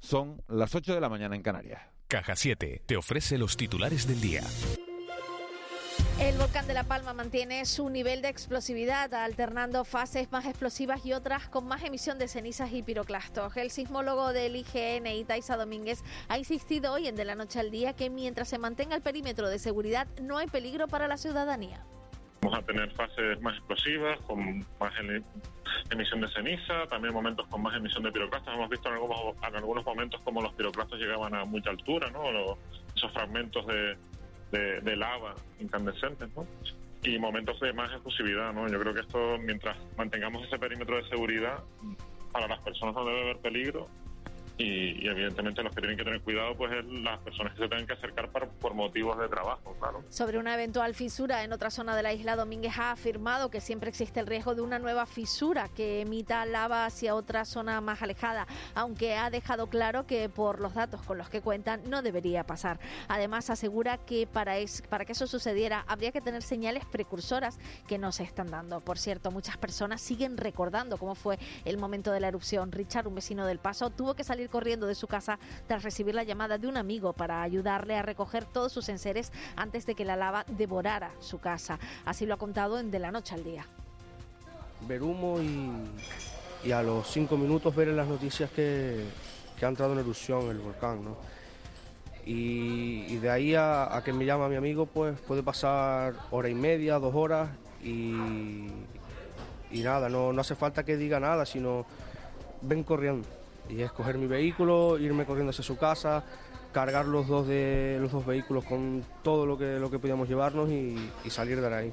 Son las 8 de la mañana en Canarias. Caja 7 te ofrece los titulares del día. El volcán de La Palma mantiene su nivel de explosividad, alternando fases más explosivas y otras con más emisión de cenizas y piroclastos. El sismólogo del IGN, Itaiza Domínguez, ha insistido hoy en De la Noche al Día que mientras se mantenga el perímetro de seguridad no hay peligro para la ciudadanía. Vamos a tener fases más explosivas, con más emisión de ceniza, también momentos con más emisión de piroclastos. Hemos visto en algunos, en algunos momentos como los piroclastos llegaban a mucha altura, ¿no? esos fragmentos de, de, lava incandescentes, ¿no? Y momentos de más explosividad, ¿no? Yo creo que esto, mientras mantengamos ese perímetro de seguridad, para las personas no debe haber peligro y, evidentemente los que tienen que tener cuidado pues es las personas que se tengan que acercar por motivos de trabajo, claro. Sobre una eventual fisura en otra zona de la isla, Domínguez ha afirmado que siempre existe el riesgo de una nueva fisura que emita lava hacia otra zona más alejada, aunque ha dejado claro que por los datos con los que cuentan no debería pasar. Además asegura que para, para que eso sucediera habría que tener señales precursoras que no se están dando. Por cierto, muchas personas siguen recordando cómo fue el momento de la erupción. Richard, un vecino del Paso, tuvo que salir corriendo de su casa tras recibir la llamada de un amigo para ayudarle a recoger todos sus enseres antes de que la lava devorara su casa. Así lo ha contado en De la Noche al Día. Ver humo y, a los cinco minutos ver en las noticias que, ha entrado en erupción el volcán, ¿no? Y, de ahí a, que me llama mi amigo, pues puede pasar hora y media, dos horas y, y nada, no, no hace falta que diga nada, sino ven corriendo y es coger mi vehículo, irme corriendo hacia su casa, cargar los dos de los dos vehículos con todo lo que lo que podíamos llevarnos y, y salir de ahí.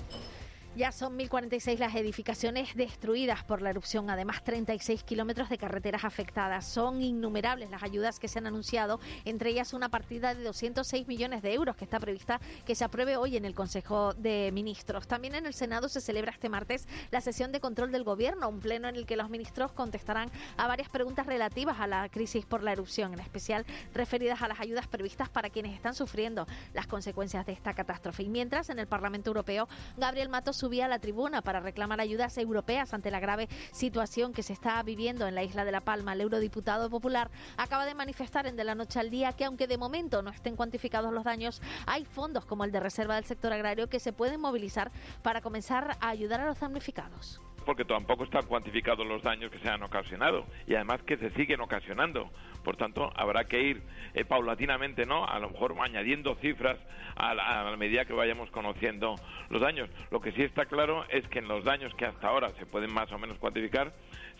Ya son 1.046 las edificaciones destruidas por la erupción, además 36 kilómetros de carreteras afectadas. Son innumerables las ayudas que se han anunciado, entre ellas una partida de 206 millones de euros que está prevista que se apruebe hoy en el Consejo de Ministros. También en el Senado se celebra este martes la sesión de control del Gobierno, un pleno en el que los ministros contestarán a varias preguntas relativas a la crisis por la erupción, en especial referidas a las ayudas previstas para quienes están sufriendo las consecuencias de esta catástrofe. Y mientras en el Parlamento Europeo, Gabriel Matos subía a la tribuna para reclamar ayudas europeas ante la grave situación que se está viviendo en la isla de La Palma. El eurodiputado popular acaba de manifestar en De la Noche al Día que aunque de momento no estén cuantificados los daños, hay fondos como el de reserva del sector agrario que se pueden movilizar para comenzar a ayudar a los damnificados porque tampoco están cuantificados los daños que se han ocasionado y además que se siguen ocasionando. Por tanto, habrá que ir eh, paulatinamente, ¿no? A lo mejor añadiendo cifras a la, medida que vayamos conociendo los daños. Lo que sí está claro es que en los daños que hasta ahora se pueden más o menos cuantificar,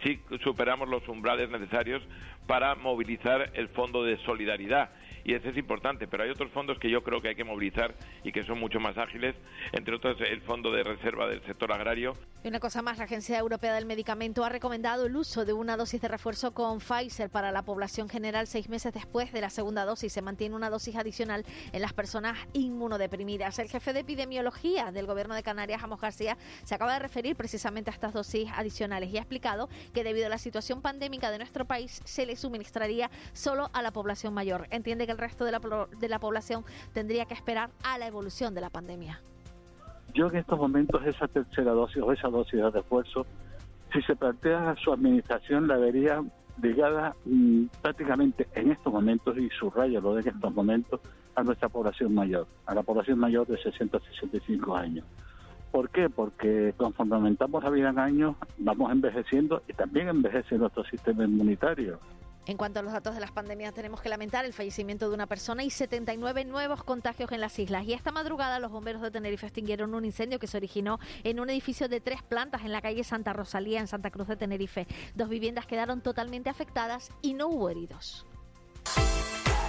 sí superamos los umbrales necesarios para movilizar el fondo de solidaridad y ese es importante, pero hay otros fondos que yo creo que hay que movilizar y que son mucho más ágiles, entre otros el Fondo de Reserva del Sector Agrario. Y una cosa más, la Agencia Europea del Medicamento ha recomendado el uso de una dosis de refuerzo con Pfizer para la población general seis meses después de la segunda dosis. Se mantiene una dosis adicional en las personas inmunodeprimidas. El jefe de epidemiología del Gobierno de Canarias, Amos García, se acaba de referir precisamente a estas dosis adicionales y ha explicado que debido a la situación pandémica de nuestro país se le suministraría solo a la población mayor. Entiende que el resto de la, de la población tendría que esperar a la evolución de la pandemia. Yo en estos momentos esa tercera dosis o esa dosis de refuerzo, si se plantea su administración, la vería ligada mm, prácticamente en estos momentos, y subrayo lo de en estos momentos, a nuestra población mayor, a la población mayor de 60 a 65 años. ¿Por qué? Porque conforme aumentamos la vida en años, vamos envejeciendo y también envejece nuestro sistema inmunitario. En cuanto a los datos de las pandemias, tenemos que lamentar el fallecimiento de una persona y 79 nuevos contagios en las islas. Y esta madrugada los bomberos de Tenerife extinguieron un incendio que se originó en un edificio de tres plantas en la calle Santa Rosalía, en Santa Cruz de Tenerife. Dos viviendas quedaron totalmente afectadas y no hubo heridos.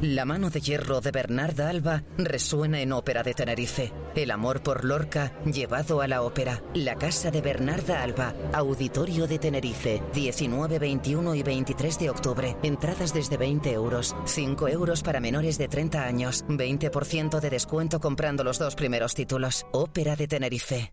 La mano de hierro de Bernarda Alba resuena en Ópera de Tenerife. El amor por Lorca llevado a la ópera. La casa de Bernarda Alba, Auditorio de Tenerife, 19, 21 y 23 de octubre. Entradas desde 20 euros, 5 euros para menores de 30 años, 20% de descuento comprando los dos primeros títulos. Ópera de Tenerife.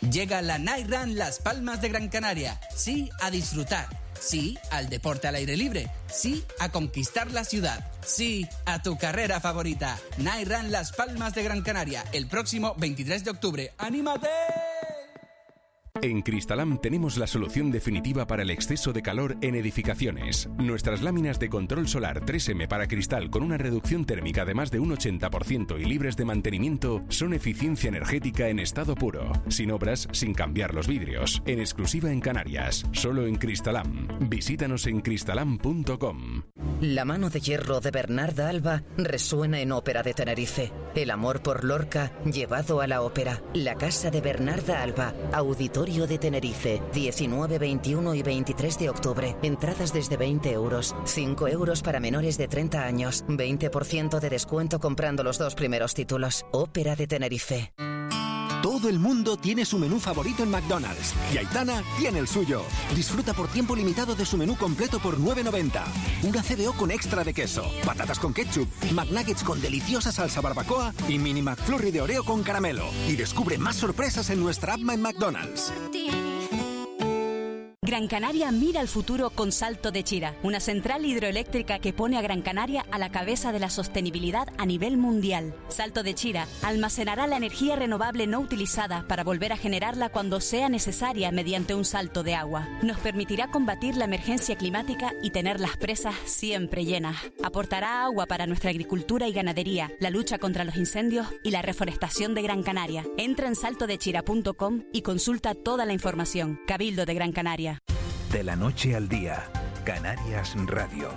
Llega la Night Run Las Palmas de Gran Canaria. Sí, a disfrutar. Sí, al deporte al aire libre. Sí, a conquistar la ciudad. Sí, a tu carrera favorita. Night Run Las Palmas de Gran Canaria. El próximo 23 de octubre. ¡Anímate! En Cristalam tenemos la solución definitiva para el exceso de calor en edificaciones. Nuestras láminas de control solar 3M para cristal con una reducción térmica de más de un 80% y libres de mantenimiento son eficiencia energética en estado puro, sin obras, sin cambiar los vidrios, en exclusiva en Canarias, solo en Cristalam. Visítanos en cristalam.com. La mano de hierro de Bernarda Alba resuena en Ópera de Tenerife. El amor por Lorca llevado a la ópera. La casa de Bernarda Alba, De Tenerife, 19, 21 y 23 de octubre. Entradas desde 20 euros, 5 euros para menores de 30 años, 20% de descuento comprando los dos primeros títulos. Ópera de Tenerife. Todo el mundo tiene su menú favorito en McDonald's y Aitana tiene el suyo. Disfruta por tiempo limitado de su menú completo por 9.90. Una CBO con extra de queso, patatas con ketchup, McNuggets con deliciosa salsa barbacoa y mini McFlurry de Oreo con caramelo. Y descubre más sorpresas en nuestra app en McDonald's. Gran Canaria mira al futuro con Salto de Chira, una central hidroeléctrica que pone a Gran Canaria a la cabeza de la sostenibilidad a nivel mundial. Salto de Chira almacenará la energía renovable no utilizada para volver a generarla cuando sea necesaria mediante un salto de agua. Nos permitirá combatir la emergencia climática y tener las presas siempre llenas. Aportará agua para nuestra agricultura y ganadería, la lucha contra los incendios y la reforestación de Gran Canaria. Entra en saltodechira.com y consulta toda la información. Cabildo de Gran Canaria. De la noche al día, Canarias Radio.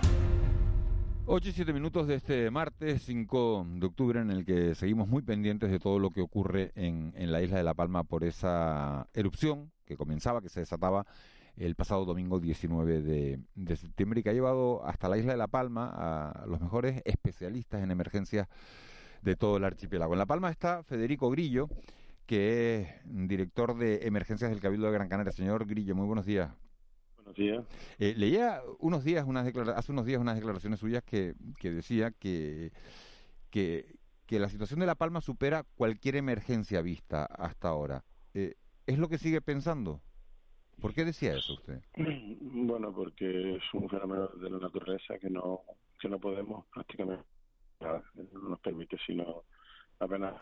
8 y 7 minutos de este martes 5 de octubre en el que seguimos muy pendientes de todo lo que ocurre en, en la isla de La Palma por esa erupción que comenzaba, que se desataba el pasado domingo 19 de, de, septiembre y que ha llevado hasta la isla de La Palma a los mejores especialistas en emergencias de todo el archipiélago. En La Palma está Federico Grillo, que es director de emergencias del Cabildo de Gran Canaria. Señor Grillo, muy buenos días. Buenos días. Eh, leía unos días unas hace unos días unas declaraciones suyas que, que decía que, que, que, la situación de La Palma supera cualquier emergencia vista hasta ahora. Eh, ¿Es lo que sigue pensando? ¿Por qué decía eso usted? Bueno, porque es un fenómeno de la naturaleza que no que no podemos prácticamente no nos permite sino apenas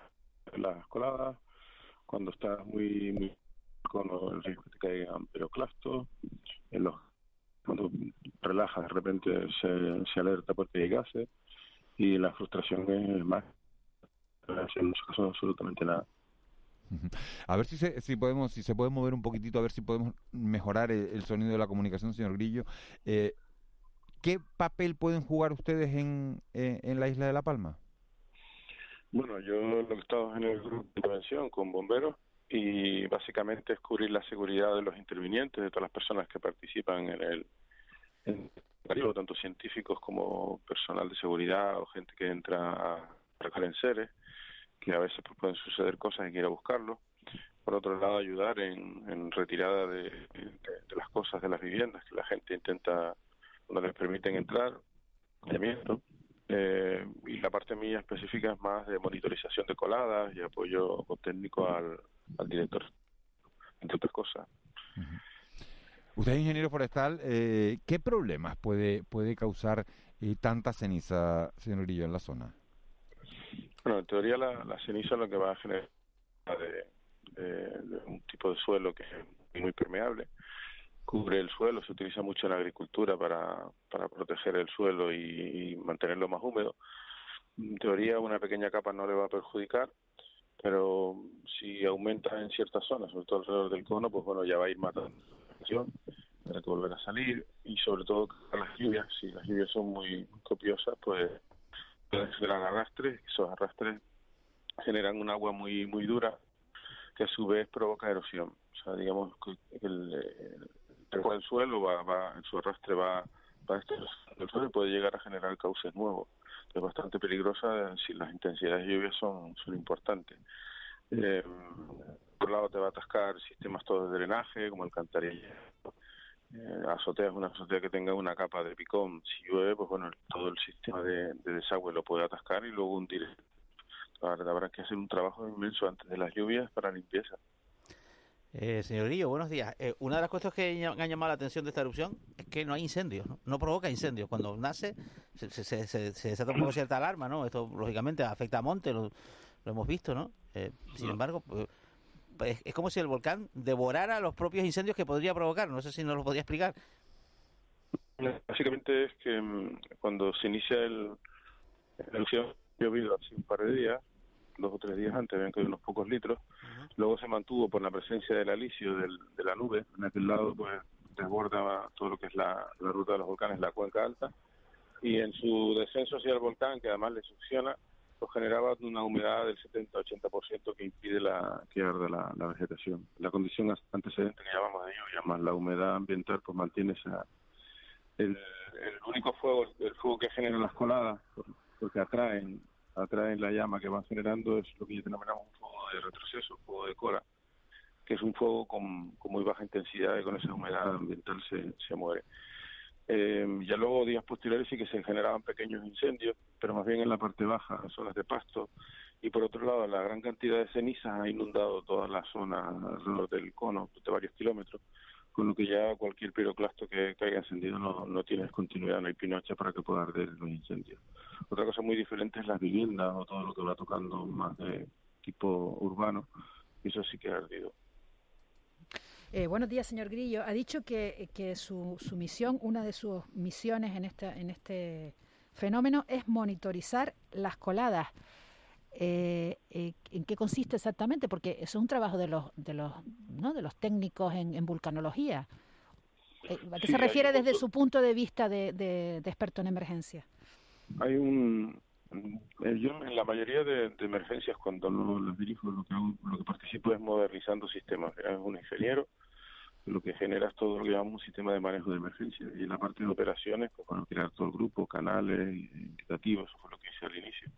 las coladas cuando está muy muy con el riesgo que te caigan peroclastos, en los, cuando relajas de repente se, se alerta porque hay gases y la frustración es más, en muchos casos absolutamente nada. A ver si se, si podemos, si se puede mover un poquitito, a ver si podemos mejorar el, el sonido de la comunicación, señor Grillo. Eh, ¿Qué papel pueden jugar ustedes en, eh, en la isla de La Palma? Bueno, yo lo que he estado en el grupo de intervención con bomberos y básicamente es cubrir la seguridad de los intervinientes, de todas las personas que participan en el en el tanto científicos como personal de seguridad o gente que entra a recoger enseres, que a veces pues, pueden suceder cosas y que ir a buscarlo. Por otro lado, ayudar en, en retirada de, de, las cosas de las viviendas, que la gente intenta, cuando les permiten entrar, Eh, y la parte mía específica es más de monitorización de coladas y apoyo técnico al, al director, entre otras cosas. Usted es ingeniero forestal, eh, ¿qué problemas puede, puede causar eh, tanta ceniza, señor Grillo, en la zona? Bueno, en teoría la, la ceniza lo que va a generar de, de, un tipo de suelo que es muy permeable, cubre el suelo, se utiliza mucho en la agricultura para, para proteger el suelo y, y mantenerlo más húmedo. En teoría una pequeña capa no le va a perjudicar, pero si aumenta en ciertas zonas, sobre todo alrededor del cono, pues bueno, ya va a ir matando para que volver a salir y sobre todo las lluvias, si las lluvias son muy copiosas, pues generar arrastres, esos arrastres generan un agua muy muy dura que a su vez provoca erosión. O sea, digamos que el, el, el suelo va, va, en su arrastre va, va y puede llegar a generar cauces nuevos. Es bastante peligrosa si las intensidades de lluvia son, importantes. Eh, por un lado te va a atascar sistemas todos de drenaje, como el alcantarilla. Eh, azotea es una azotea que tenga una capa de picón. Si llueve, pues bueno, todo el sistema de, de desagüe lo puede atascar y luego hundir. Habrá que hacer un trabajo inmenso antes de las lluvias para limpieza. Eh, señor Grillo, buenos días. Eh, una de las cosas que han llamado la atención de esta erupción es que no hay incendios, ¿no? no provoca incendios. Cuando nace se, se, se, se desata un poco cierta alarma, ¿no? Esto, lógicamente, afecta a Monte, lo, lo hemos visto, ¿no? Eh, sin embargo, pues, es, como si el volcán devorara los propios incendios que podría provocar. No sé si nos lo podría explicar. Básicamente es que um, cuando se inicia el, la erupción, llovido hace un par de días, dos o tres días antes, ven que hay unos pocos litros, uh -huh. luego se mantuvo por la presencia del alisio del, de la nube, en aquel lado pues desborda todo lo que es la, la ruta de los volcanes, la cuenca alta, y en su descenso hacia el volcán, que además le succiona, pues generaba una humedad del 70-80% que impide la, que arda la, la, vegetación. La condición antecedente que llamamos de lluvia, más la humedad ambiental, pues mantiene esa... El, el único fuego, el fuego que generan las coladas, porque atraen atraen la llama que van generando es lo que denominamos un fuego de retroceso, un fuego de cola, que es un fuego con, muy baja intensidad y con esa humedad ambiental se, se muere. Eh, ya luego, días posteriores, sí que se generaban pequeños incendios, pero más bien en la parte baja, en zonas de pasto. Y por otro lado, la gran cantidad de cenizas ha inundado toda la zona alrededor del cono de varios kilómetros, con lo que ya cualquier piroclasto que, que haya encendido no, no tiene continuidad, no hay pinocha para que pueda arder los incendios. Otra cosa muy diferente es las viviendas o todo lo que va tocando más de tipo urbano, eso sí que ha ardido. Eh, buenos días, señor Grillo. Ha dicho que, que su, su, misión, una de sus misiones en, esta, en este fenómeno es monitorizar las coladas. Eh, eh, ¿En qué consiste exactamente? Porque eso es un trabajo de los, de los, ¿no? de los técnicos en, en vulcanología. Eh, ¿A qué sí, se refiere desde su punto de vista de, de, de, experto en emergencia? Hay un... Yo en la mayoría de, de emergencias cuando lo, los dirijo lo que, hago, lo que participo es modernizando sistemas. Es un ingeniero lo que genera es todo lo que llamamos un sistema de manejo de emergencia. Y en la parte de operaciones, pues bueno, crear todo el grupo, canales, indicativos, eso fue lo que hice al inicio.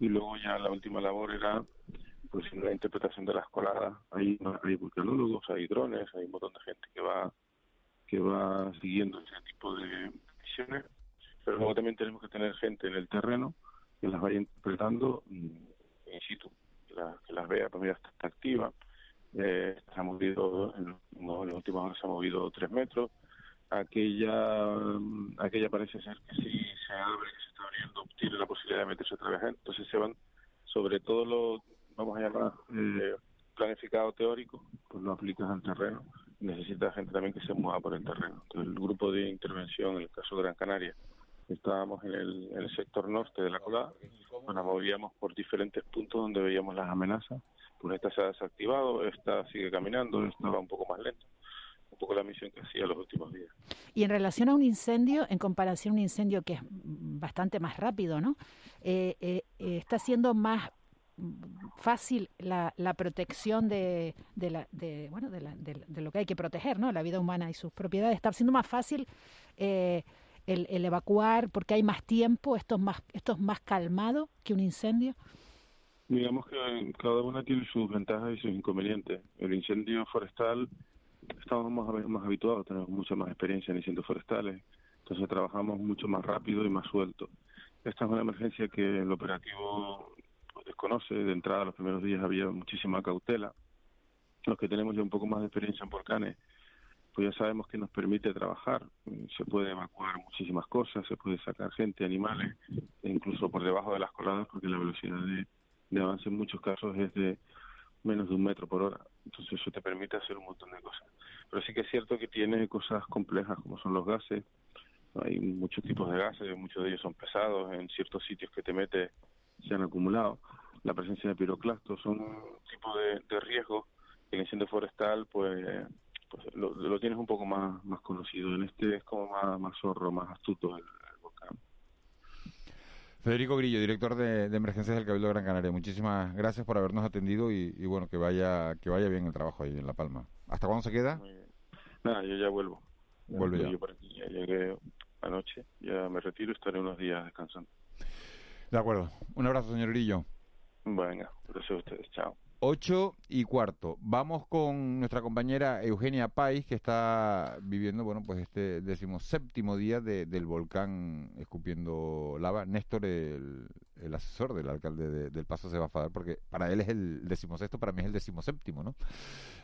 Y luego ya la última labor era pues la interpretación de las coladas. Hay, hay vulcanólogos, hay drones, hay un montón de gente que va que va siguiendo ese tipo de misiones. Pero luego también tenemos que tener gente en el terreno que las vaya interpretando in situ, que, la, que las vea, pues mira, está activa eh, se ha movido, en, no, en los últimos años se ha movido tres metros. Aquella, aquella parece ser que si se abre, abriendo, tiene la posibilidad de meterse otra vez. Entonces se van, sobre todo lo, vamos a llamar, eh, planificado teórico, pues lo aplicas al terreno. Necesita gente también que se mueva por el terreno. Entonces el grupo de intervención, en el caso de Gran Canaria, estábamos en el, en el sector norte de la colada, nos movíamos por diferentes puntos donde veíamos las amenazas pues esta se ha desactivado, esta sigue caminando, esta va un poco más lento. Un poco la misión que hacía los últimos días. Y en relación a un incendio, en comparación a un incendio que es bastante más rápido, ¿no? Eh, eh, está siendo más fácil la, la protección de, de, la, de bueno de, la, de, de, lo que hay que proteger, ¿no? La vida humana y sus propiedades. Está siendo más fácil eh, el, el, evacuar porque hay más tiempo, esto es más, esto es más calmado que un incendio. Digamos que cada una tiene sus ventajas y sus inconvenientes. El incendio forestal, estamos más, más habituados, tenemos mucha más experiencia en incendios forestales, entonces trabajamos mucho más rápido y más suelto. esta es una emergencia que el operativo desconoce. De entrada, los primeros días había muchísima cautela. Los que tenemos ya un poco más de experiencia en volcanes, pues ya sabemos que nos permite trabajar. Se puede evacuar muchísimas cosas, se puede sacar gente, animales, e incluso por debajo de las coladas, porque la velocidad de, de avance en muchos casos es de menos de un metro por hora. Entonces eso te permite hacer un montón de cosas. Pero sí que es cierto que tiene cosas complejas como son los gases. Hay muchos tipos de gases, muchos de ellos son pesados, en ciertos sitios que te metes se han acumulado. La presencia de piroclastos son un tipo de, riesgo que el incendio forestal pues, pues lo, lo, tienes un poco más, más conocido. En este es como más, más zorro, más astuto el, Federico Grillo, director de, de, emergencias del Cabildo de Gran Canaria. Muchísimas gracias por habernos atendido y, y, bueno, que vaya que vaya bien el trabajo ahí en La Palma. ¿Hasta cuándo se queda? Nada, yo ya vuelvo. Vuelve ya. Yo por aquí ya llegué anoche, ya me retiro, estaré unos días descansando. De acuerdo. Un abrazo, señor Grillo. Venga, gracias a ustedes. Chao. 8 y cuarto. Vamos con nuestra compañera Eugenia Pais, que está viviendo, bueno, pues este decimoséptimo día de, del volcán escupiendo lava. Néstor, el, el asesor del alcalde de, del Paso, se va a enfadar porque para él es el decimosexto, para mí es el decimoséptimo, ¿no?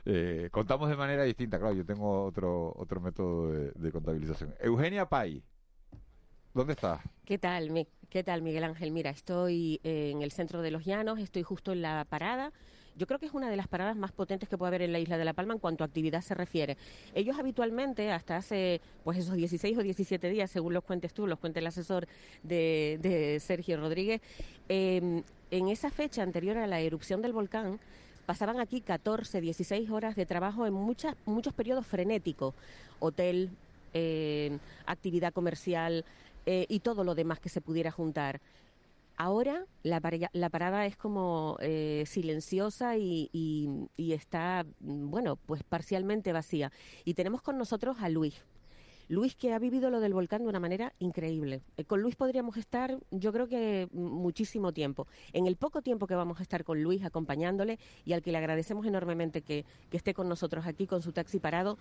Eh, contamos de manera distinta, claro, yo tengo otro, otro método de, contabilización. Eugenia Pais. ¿Dónde estás? ¿Qué tal, ¿Qué tal, Miguel Ángel? Mira, estoy eh, en el centro de los Llanos, estoy justo en la parada. Yo creo que es una de las paradas más potentes que puede haber en la isla de La Palma en cuanto a actividad se refiere. Ellos habitualmente, hasta hace pues esos 16 o 17 días, según los cuentes tú, los cuente el asesor de, Sergio Rodríguez, eh, en esa fecha anterior a la erupción del volcán, pasaban aquí 14, 16 horas de trabajo en muchas, muchos periodos frenéticos. Hotel, eh, actividad comercial, eh, y todo lo demás que se pudiera juntar. Ahora la, la parada es como eh, silenciosa y, y, está, bueno, pues parcialmente vacía. Y tenemos con nosotros a Luis. Luis que ha vivido lo del volcán de una manera increíble. Eh, con Luis podríamos estar, yo creo que muchísimo tiempo. En el poco tiempo que vamos a estar con Luis acompañándole y al que le agradecemos enormemente que esté con nosotros aquí con su taxi parado,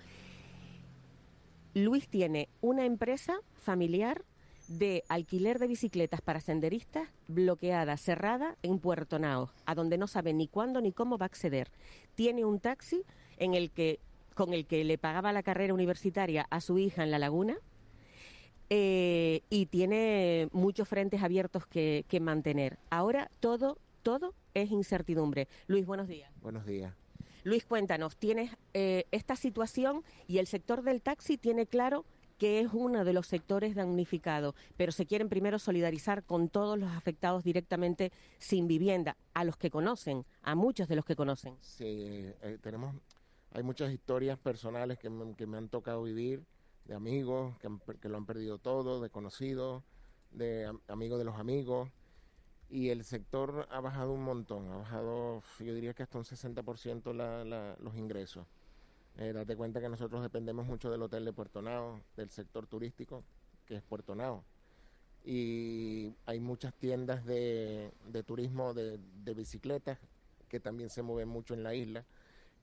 Luis tiene una empresa familiar de alquiler de bicicletas para senderistas bloqueada, cerrada en Puerto Nao, a donde no sabe ni cuándo ni cómo va a acceder. Tiene un taxi en el que, con el que le pagaba la carrera universitaria a su hija en La Laguna eh, y tiene muchos frentes abiertos que, que mantener. Ahora todo, todo es incertidumbre. Luis, buenos días. Buenos días. Luis, cuéntanos, tienes eh, esta situación y el sector del taxi tiene claro que es uno de los sectores damnificados, pero se quieren primero solidarizar con todos los afectados directamente sin vivienda, a los que conocen, a muchos de los que conocen. Sí, eh, tenemos, hay muchas historias personales que me, han tocado vivir, de amigos que, han, que lo han perdido todo, de conocidos, de am, amigos de los amigos, y el sector ha bajado un montón, ha bajado, yo diría que hasta un 60% la, la, los ingresos. Eh, date cuenta que nosotros dependemos mucho del hotel de Puerto Nao, del sector turístico, que es Puerto Nao. Y hay muchas tiendas de, de turismo de, de, bicicletas que también se mueven mucho en la isla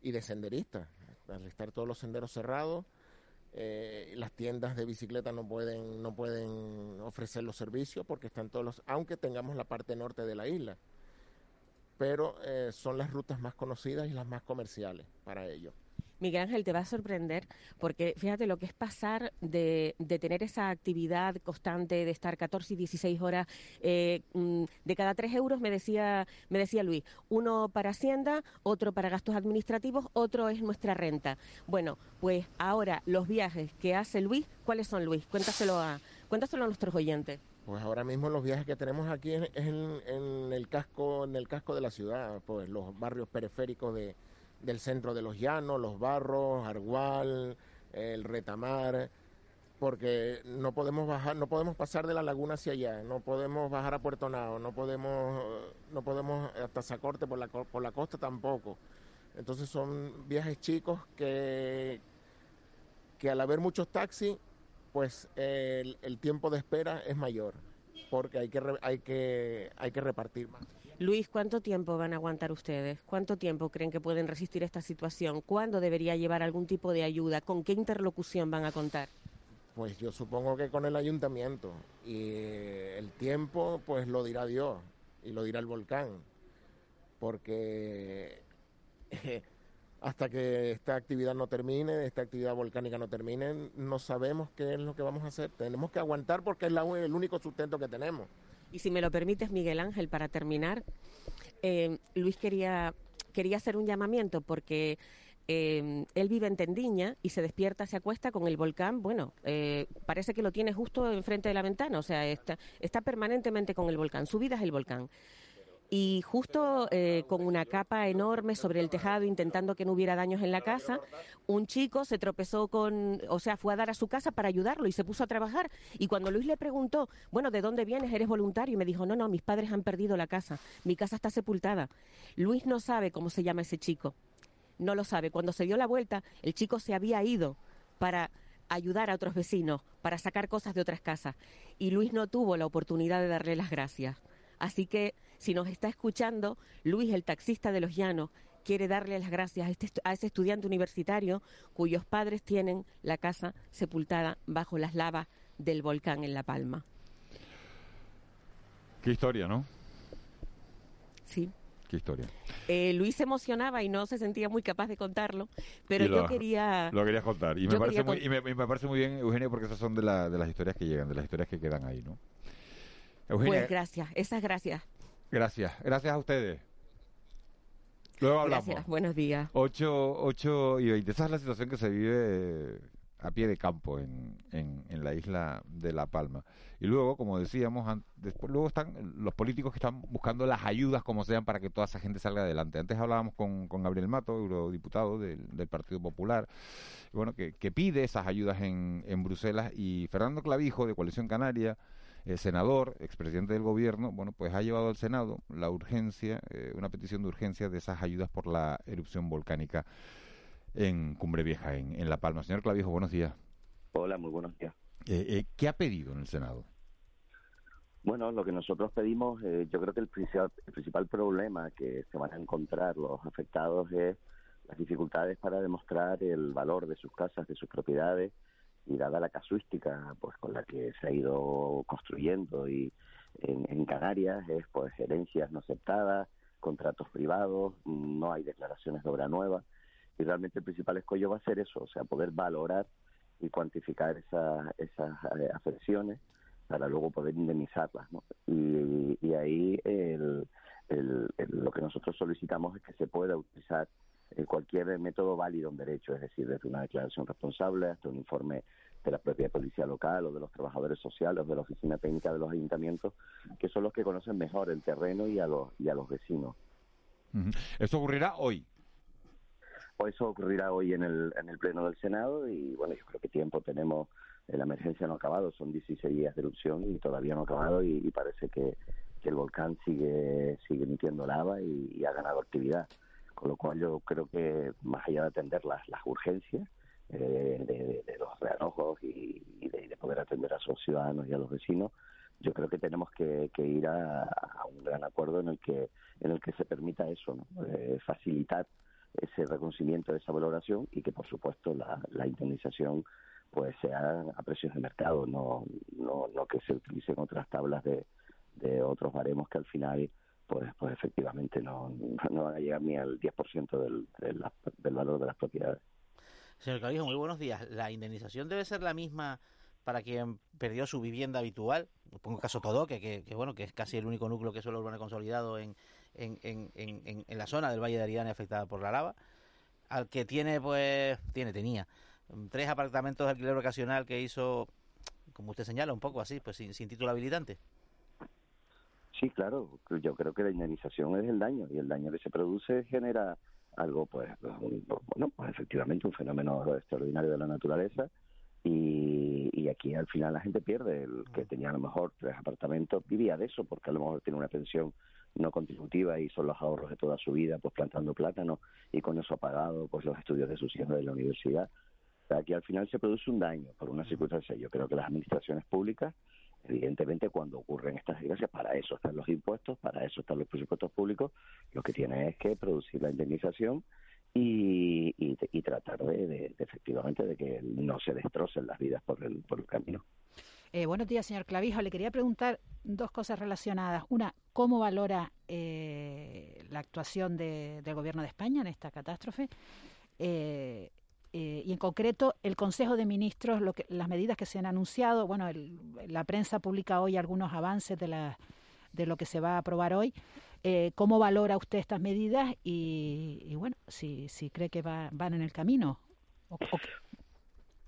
y de senderistas. Al estar todos los senderos cerrados, eh, las tiendas de bicicleta no pueden, no pueden ofrecer los servicios porque están todos los, aunque tengamos la parte norte de la isla. Pero eh, son las rutas más conocidas y las más comerciales para ellos. Miguel Ángel, te va a sorprender porque fíjate lo que es pasar de, de tener esa actividad constante, de estar 14 y 16 horas, eh, de cada 3 euros, me decía, me decía Luis, uno para Hacienda, otro para gastos administrativos, otro es nuestra renta. Bueno, pues ahora los viajes que hace Luis, ¿cuáles son Luis? Cuéntaselo a, cuéntaselo a nuestros oyentes. Pues ahora mismo los viajes que tenemos aquí es en, en, el casco, en el casco de la ciudad, pues los barrios periféricos de, del centro de los llanos, los barros, Argual, el retamar, porque no podemos bajar, no podemos pasar de la laguna hacia allá, no podemos bajar a Puerto Nao, no podemos, no podemos hasta Sacorte por la, por la costa tampoco. Entonces son viajes chicos que, que al haber muchos taxis, pues el tiempo de espera es mayor, porque hay que, hay que, hay que repartir más. Luis, ¿cuánto tiempo van a aguantar ustedes? ¿Cuánto tiempo creen que pueden resistir esta situación? ¿Cuándo debería llevar algún tipo de ayuda? ¿Con qué interlocución van a contar? Pues yo supongo que con el ayuntamiento y el tiempo pues lo dirá Dios y lo dirá el volcán, porque hasta que esta actividad no termine, esta actividad volcánica no termine, no sabemos qué es lo que vamos a hacer. Tenemos que aguantar porque es el único sustento que tenemos. Y si me lo permites, Miguel Ángel, para terminar, eh, Luis quería, quería hacer un llamamiento porque eh, él vive en Tendiña y se despierta, se acuesta con el volcán. Bueno, eh, parece que lo tiene justo enfrente de la ventana, o sea, está, está permanentemente con el volcán. Su vida es el volcán y justo eh, con una capa enorme sobre el tejado intentando que no hubiera daños en la casa, un chico se tropezó con, o sea, fue a dar a su casa para ayudarlo y se puso a trabajar. Y cuando Luis le preguntó, bueno, ¿de dónde vienes? ¿Eres voluntario? Y me dijo, no, no, mis padres han perdido la casa, mi casa está sepultada. Luis no sabe cómo se llama ese chico, no lo sabe. Cuando se dio la vuelta, el chico se había ido para ayudar a otros vecinos, para sacar cosas de otras casas. Y Luis no tuvo la oportunidad de darle las gracias. Así que si nos está escuchando, Luis, el taxista de los llanos, quiere darle las gracias a, este, a ese estudiante universitario cuyos padres tienen la casa sepultada bajo las lavas del volcán en La Palma. Qué historia, ¿no? Sí. Qué historia. Eh, Luis se emocionaba y no se sentía muy capaz de contarlo, pero yo quería... Lo querías contar. Y, me parece, muy, y me, parece muy bien, Eugenio, porque esas son de, de las historias que llegan, de las historias que quedan ahí, ¿no? pues gracias, esas gracias. Gracias, gracias a ustedes. Luego hablamos. Gracias, buenos días. 8, 8 y 20. Esa es la situación que se vive a pie de campo en, en, la isla de La Palma. Y luego, como decíamos, después, luego están los políticos que están buscando las ayudas como sean para que toda esa gente salga adelante. Antes hablábamos con, con Gabriel Mato, eurodiputado del, del Partido Popular, bueno, que, que pide esas ayudas en, en Bruselas, y Fernando Clavijo, de Coalición Canaria, el senador, expresidente del gobierno, bueno, pues ha llevado al Senado la urgencia, eh, una petición de urgencia de esas ayudas por la erupción volcánica en Cumbre Vieja, en, La Palma. Señor Clavijo, buenos días. Hola, muy buenos días. Eh, eh, ¿Qué ha pedido en el Senado? Bueno, lo que nosotros pedimos, yo creo que el principal, el principal problema que se van a encontrar los afectados es las dificultades para demostrar el valor de sus casas, de sus propiedades, y dada la casuística pues con la que se ha ido construyendo y en, Canarias es pues herencias no aceptadas, contratos privados, no hay declaraciones de obra nueva y realmente el principal escollo va a ser eso, o sea, poder valorar y cuantificar esas esas eh, afecciones para luego poder indemnizarlas. Y, y ahí el, lo que nosotros solicitamos es que se pueda utilizar cualquier método válido en derecho, es decir, desde una declaración responsable hasta un informe de la propia policía local o de los trabajadores sociales o de la oficina técnica de los ayuntamientos, que son los que conocen mejor el terreno y a los, y a los vecinos. ¿Esto ocurrirá hoy? O eso ocurrirá hoy en el, en el Pleno del Senado y bueno, yo creo que tiempo tenemos, eh, la emergencia no ha acabado, son 16 días de erupción y todavía no ha acabado y, parece que, el volcán sigue, sigue emitiendo lava y ha ganado actividad. Con lo cual yo creo que más allá de atender las, las urgencias eh, de, los reanojos y, de, poder atender a sus ciudadanos y a los vecinos, yo creo que tenemos que, ir a, un gran acuerdo en el que en el que se permita eso, eh, facilitar ese reconocimiento, esa valoración y que por supuesto la, la indemnización pues sea a precios de mercado, no, no, no que se utilicen otras tablas de, de otros baremos que al final pues, pues efectivamente no, no van a llegar ni al 10% del, del, del valor de las propiedades. Señor Clavijo, muy buenos días. ¿La indemnización debe ser la misma para quien perdió su vivienda habitual? Pongo caso todo, que, que, bueno, que es casi el único núcleo que suele urbano consolidado en, en, en, en, en la zona del Valle de Aridane afectada por la lava. Al que tiene, pues, tiene, tenía tres apartamentos de alquiler ocasional que hizo, como usted señala, un poco así, pues sin, sin título habilitante. Sí, claro, yo creo que la indemnización es el daño y el daño que se produce genera algo, pues, bueno, pues efectivamente un fenómeno extraordinario de la naturaleza y, y, aquí al final la gente pierde, el que tenía a lo mejor tres apartamentos vivía de eso porque a lo mejor tiene una pensión no contributiva y son los ahorros de toda su vida pues plantando plátano y con eso ha pagado pues los estudios de sus hijos de la universidad. O sea, aquí al final se produce un daño por una circunstancia. Yo creo que las administraciones públicas Evidentemente, cuando ocurren estas desgracias, para eso están los impuestos, para eso están los presupuestos públicos, lo que tiene es que producir la indemnización y, y, tratar de, efectivamente de que no se destrocen las vidas por el, por el camino. Eh, buenos días, señor Clavijo. Le quería preguntar dos cosas relacionadas. Una, ¿cómo valora eh, la actuación del Gobierno de España en esta catástrofe? Eh, y en concreto, el Consejo de Ministros, lo que, las medidas que se han anunciado. Bueno, la prensa publica hoy algunos avances de, la, de lo que se va a aprobar hoy. ¿Cómo valora usted estas medidas? Y, bueno, si, si cree que van en el camino.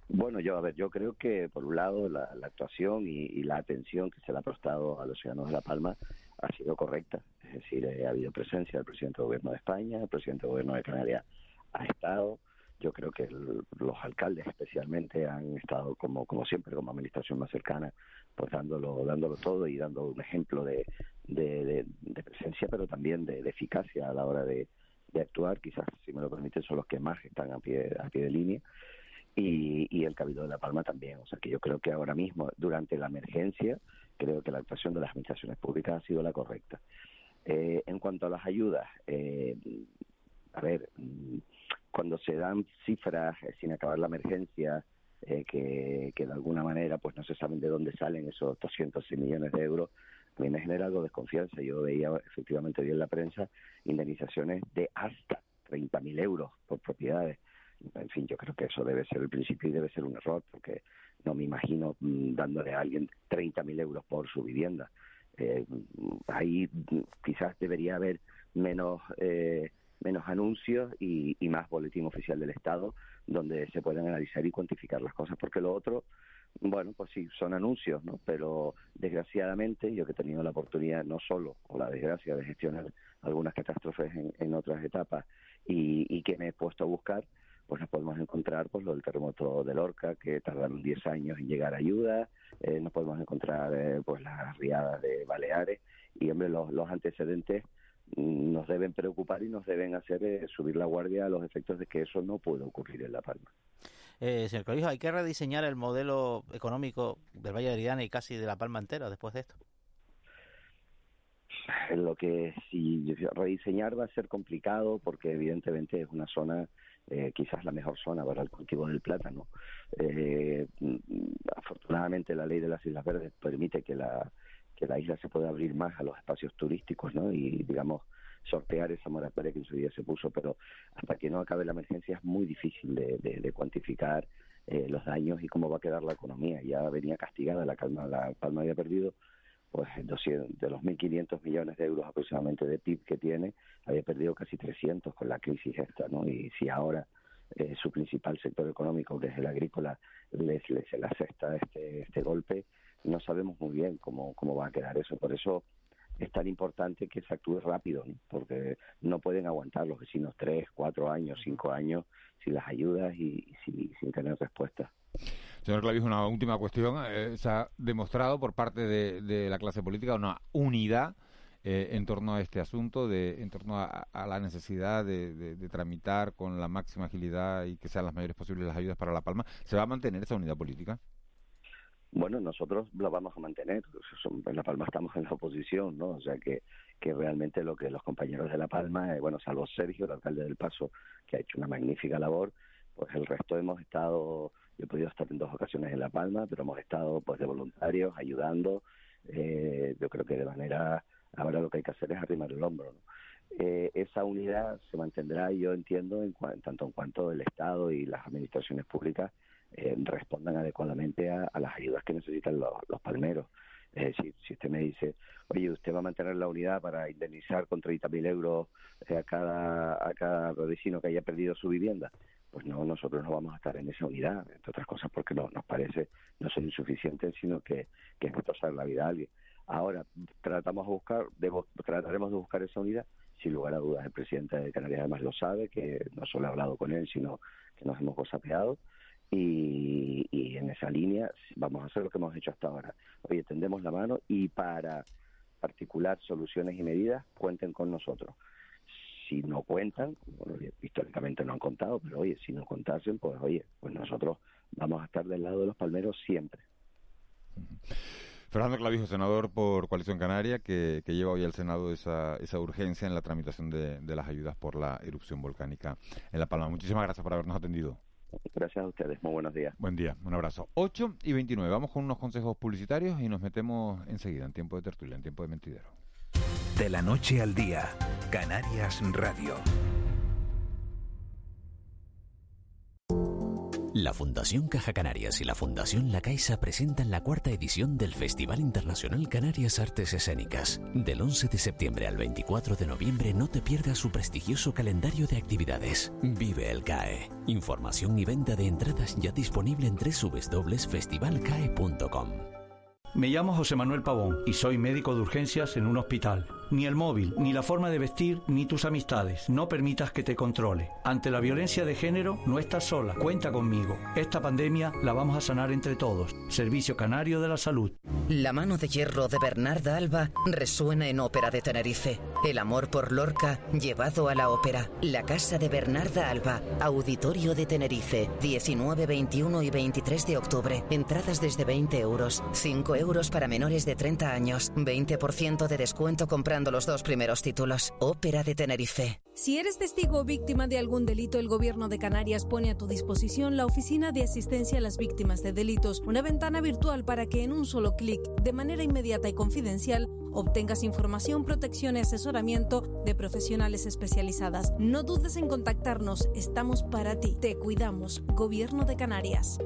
Bueno, yo a ver, yo creo que por un lado la, actuación y, la atención que se le ha prestado a los ciudadanos de La Palma ha sido correcta. Es decir, eh, ha habido presencia del presidente del Gobierno de España, el presidente del Gobierno de Canarias ha estado. Yo creo que los alcaldes especialmente han estado como como siempre como administración más cercana, pues dándolo dándolo todo y dando un ejemplo de, de, presencia, pero también de, eficacia a la hora de, actuar. Quizás, si me lo permiten, son los que más están a pie a pie de línea y, el Cabildo de La Palma también. O sea que yo creo que ahora mismo, durante la emergencia, creo que la actuación de las administraciones públicas ha sido la correcta. Eh, en cuanto a las ayudas, eh, a ver, cuando se dan cifras eh, sin acabar la emergencia, que, que, de alguna manera pues no se saben de dónde salen esos 206 millones de euros, mí me genera algo de desconfianza. Yo veía efectivamente hoy en la prensa indemnizaciones de hasta 30.000 euros por propiedades en fin, yo creo que eso debe ser el principio y debe ser un error, porque no me imagino mm, dándole a alguien 30.000 euros por su vivienda. Eh, ahí mm, quizás debería haber menos eh, menos anuncios y, más boletín oficial del Estado donde se puedan analizar y cuantificar las cosas, porque lo otro, bueno, pues sí, son anuncios, ¿no? Pero desgraciadamente, yo que he tenido la oportunidad, no solo, o la desgracia de gestionar algunas catástrofes en, otras etapas y, y que me he puesto a buscar, pues nos podemos encontrar pues lo del terremoto de Lorca, que tardaron 10 años en llegar ayuda, eh, nos podemos encontrar eh, pues las riadas de Baleares, y hombre, los, antecedentes nos deben preocupar y nos deben hacer eh, subir la guardia a los efectos de que eso no puede ocurrir en La Palma. Eh, señor Clavijo, ¿hay que rediseñar el modelo económico del Valle de Ariana y casi de La Palma entera después de esto? Lo que si rediseñar va a ser complicado porque evidentemente es una zona eh, quizás la mejor zona para el cultivo del plátano. Eh, afortunadamente la ley de las Islas Verdes permite que la, que la isla se pueda abrir más a los espacios turísticos ¿no? y, digamos, sortear esa moratoria que en su día se puso, pero hasta que no acabe la emergencia es muy difícil de, cuantificar eh, los daños y cómo va a quedar la economía. Ya venía castigada, la, calma, la Palma había perdido pues de los 1.500 millones de euros aproximadamente de PIB que tiene, había perdido casi 300 con la crisis esta, ¿no? Y si ahora eh, su principal sector económico, que es el agrícola, les, les, le asesta este, este golpe, no sabemos muy bien cómo, cómo va a quedar eso. Por eso es tan importante que se actúe rápido, porque no pueden aguantar los vecinos tres, cuatro años, cinco años sin las ayudas y, sin tener respuesta. Señor Clavijo, una última cuestión. Eh, se ha demostrado por parte de, la clase política una unidad eh, en torno a este asunto, de, en torno a, la necesidad de, tramitar con la máxima agilidad y que sean las mayores posibles las ayudas para La Palma. ¿Se va a mantener esa unidad política? Bueno, nosotros la vamos a mantener. En La Palma estamos en la oposición, ¿no? O sea que, que realmente lo que los compañeros de La Palma, eh, bueno, salvo Sergio, el alcalde del Paso, que ha hecho una magnífica labor, pues el resto hemos estado yo he podido estar en dos ocasiones en La Palma, pero hemos estado pues de voluntarios, ayudando. Eh, yo creo que de manera, ahora lo que hay que hacer es arrimar el hombro. Eh, esa unidad se mantendrá, yo entiendo, en, tanto en cuanto el Estado y las administraciones públicas eh, respondan adecuadamente a, las ayudas que necesitan los, palmeros. Es decir, si usted me dice, oye, usted va a mantener la unidad para indemnizar con 30.000 euros a cada, a cada vecino que haya perdido su vivienda, pues no, nosotros no vamos a estar en esa unidad, entre otras cosas porque no nos parece no ser insuficiente, sino que, que es destrozar la vida a alguien. Ahora, tratamos de buscar, trataremos de buscar esa unidad, sin lugar a dudas. El presidente de Canarias además lo sabe, que no solo he hablado con él, sino que nos hemos gozapeado. Y, en esa línea vamos a hacer lo que hemos hecho hasta ahora. Oye, tendemos la mano y para articular soluciones y medidas, cuenten con nosotros si no cuentan, bueno, históricamente no han contado, pero oye, si no contasen, pues oye, pues nosotros vamos a estar del lado de los palmeros siempre. Fernando Clavijo, senador por Coalición Canaria, que, lleva hoy al Senado esa, esa urgencia en la tramitación de, las ayudas por la erupción volcánica en La Palma. Muchísimas gracias por habernos atendido. Gracias a ustedes. Muy buenos días. Buen día. Un abrazo. 8 y 29. Vamos con unos consejos publicitarios y nos metemos enseguida en tiempo de tertulia, en tiempo de mentidero. De la noche al día, Canarias Radio. La Fundación Caja Canarias y la Fundación La Caixa presentan la cuarta edición del Festival Internacional Canarias Artes Escénicas. Del 11 de septiembre al 24 de noviembre no te pierdas su prestigioso calendario de actividades. Vive el CAE. Información y venta de entradas ya disponible en www.festivalcae.com. Me llamo José Manuel Pavón y soy médico de urgencias en un hospital. Ni el móvil, ni la forma de vestir, ni tus amistades. No permitas que te controle. Ante la violencia de género, no estás sola. Cuenta conmigo. Esta pandemia la vamos a sanar entre todos. Servicio Canario de la Salud. La mano de hierro de Bernarda Alba resuena en Ópera de Tenerife. El amor por Lorca llevado a la ópera. La casa de Bernarda Alba. Auditorio de Tenerife. 19, 21 y 23 de octubre. Entradas desde 20 euros. 5 euros para menores de 30 años. 20% de descuento los dos primeros títulos. Ópera de Tenerife. Si eres testigo o víctima de algún delito, el Gobierno de Canarias pone a tu disposición la Oficina de Asistencia a las Víctimas de Delitos, una ventana virtual para que en un solo clic, de manera inmediata y confidencial, obtengas información, protección y asesoramiento de profesionales especializadas. No dudes en contactarnos, estamos para ti. Te cuidamos, Gobierno de Canarias.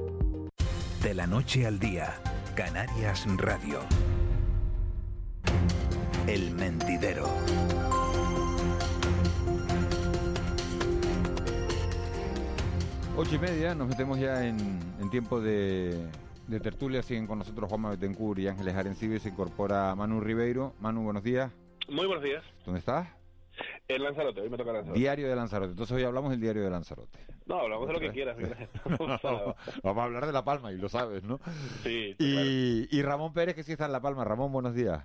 De la noche al día, Canarias Radio. El Mentidero. Ocho y media, nos metemos ya en, tiempo de, tertulia. Siguen con nosotros Juanma Betancourt y Ángeles Arencibe. Se incorpora Manu Ribeiro. Manu, buenos días. Muy buenos días. ¿Dónde estás? En Lanzarote, hoy me toca Lanzarote. Diario de Lanzarote. Entonces hoy hablamos del diario de Lanzarote. No, hablamos de lo que quieras. vamos a hablar de La Palma y lo sabes, ¿no? Sí. Y, y Ramón Pérez, que sí está en La Palma. Ramón, buenos días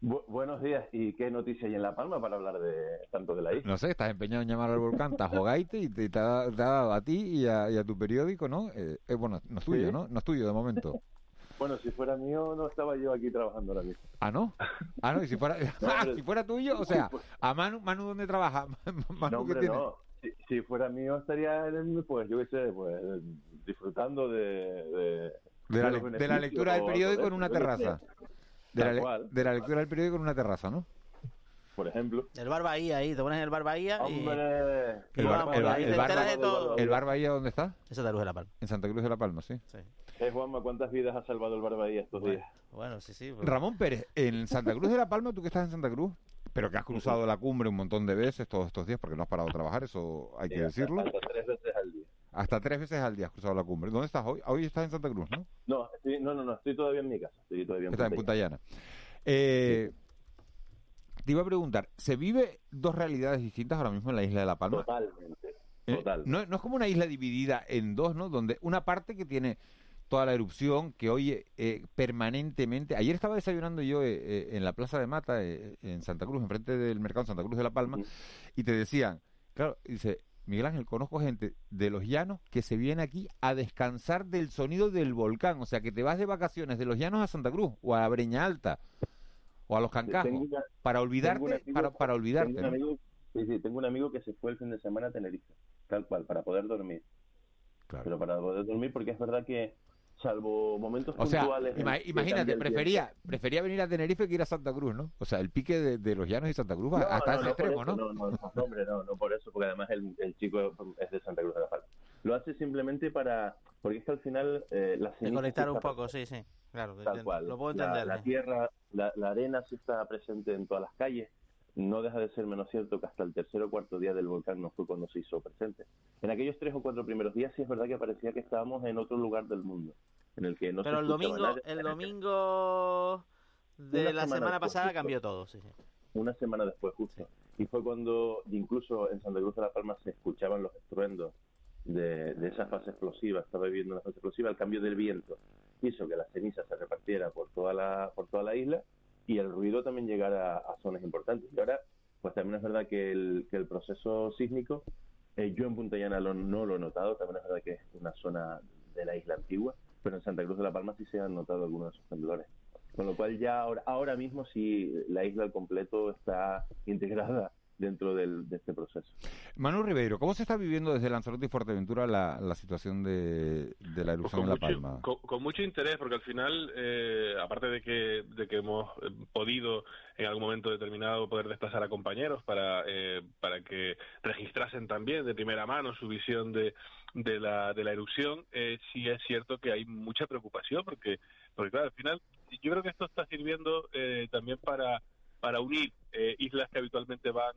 buenos días. ¿Y qué noticia hay en La Palma para hablar de tanto de la isla? No sé, estás empeñado en llamar al volcán Tajogaite y te, te, ha, dado a ti y a, tu periódico, ¿no? Eh, eh, bueno, no es tuyo, ¿no? No es tuyo de momento. Bueno, si fuera mío, no estaba yo aquí trabajando ahora mismo. ¿Ah, no? Ah, no, y si fuera, ah, si fuera tuyo, o sea, ¿a Manu, Manu dónde trabaja? no, hombre, no. Si, fuera mío, estaría, pues, yo qué sé, pues, disfrutando de... de, de la, lectura del periódico en una terraza. De la, de la, lectura del periódico en una terraza, ¿no? Por ejemplo. El bar Bahía ahí, te pones en el bar Bahía y... ¡Hombre! El bar, el, bar, el, bar, ¿El bar Bahía dónde está? En Santa Cruz de la Palma. En Santa Cruz de la Palma, sí. sí. Eh, Juanma, ¿cuántas vidas ha salvado el bar Bahía estos días? Bueno, sí, sí. Pues. Ramón Pérez, en Santa Cruz de la Palma, tú que estás en Santa Cruz, pero que has cruzado la cumbre un montón de veces todos estos días porque no has parado de trabajar, eso hay que decirlo. Hasta, tres veces al día. Hasta tres veces al día has cruzado la cumbre. ¿Dónde estás hoy? Hoy estás en Santa Cruz, ¿no? No, no, no, no, estoy todavía en mi casa. Estoy todavía en estás en Punta Llana. Eh, te iba a preguntar, ¿se vive dos realidades distintas ahora mismo en la isla de La Palma? Totalmente. Eh, no, es como una isla dividida en dos, ¿no? Donde una parte que tiene toda la erupción, que oye eh, permanentemente. Ayer estaba desayunando yo en la Plaza de Mata, en Santa Cruz, enfrente del mercado Santa Cruz de La Palma, y te decían, claro, dice, Miguel Ángel, conozco gente de los llanos que se viene aquí a descansar del sonido del volcán. O sea, que te vas de vacaciones de los llanos a Santa Cruz o a Breña Alta o a los cancajos para olvidarte, para, para olvidarte. Tengo un amigo, sí, sí, tengo un amigo que se fue el fin de semana a Tenerife, tal cual, para poder dormir. Claro. Pero para poder dormir, porque es verdad que salvo momentos o puntuales. Sea, imagínate, prefería, prefería venir a Tenerife que ir a Santa Cruz, ¿no? O sea, el pique de, los llanos y Santa Cruz hasta ese extremo, ¿no? No, no, no, hombre, no, no por eso, porque además el, el, chico es de Santa Cruz de la Palma. Lo hace simplemente para, porque es que al final eh, la conectar un poco, sí, sí, claro. Tal cual. Lo puedo entender. La, tierra, la, la arena sí está presente en todas las calles no deja de ser menos cierto que hasta el tercer o cuarto día del volcán no fue cuando se hizo presente. En aquellos tres o cuatro primeros días sí es verdad que parecía que estábamos en otro lugar del mundo en el que no Pero el domingo, el domingo de la semana, pasada cambió todo, sí, Una semana después, justo. Y fue cuando, incluso en Santa Cruz de la Palma, se escuchaban los estruendos de, de esa fase explosiva. Estaba viviendo una fase explosiva. El cambio del viento hizo que la ceniza se repartiera por toda la, por toda la isla y el ruido también llegara a, zonas importantes. Y ahora, pues también es verdad que el, que el proceso sísmico, eh, yo en Punta Llana no lo he notado, también es verdad que es una zona de la isla antigua, pero en Santa Cruz de la Palma sí se han notado algunos de esos temblores. Con lo cual ya ahora, ahora mismo sí la isla al completo está integrada dentro del, de este proceso. Manu Ribeiro, ¿cómo se está viviendo desde Lanzarote y Fuerteventura la, la situación de, de la erupción Pues en La Palma? Con, con mucho interés, porque al final, eh, aparte de que, de que hemos eh, podido en algún momento determinado poder desplazar a compañeros para, eh, para que registrasen también de primera mano su visión de, de, la, de la erupción, eh, sí es cierto que hay mucha preocupación, porque, porque claro, al final yo creo que esto está sirviendo eh, también para, para unir eh, islas que habitualmente van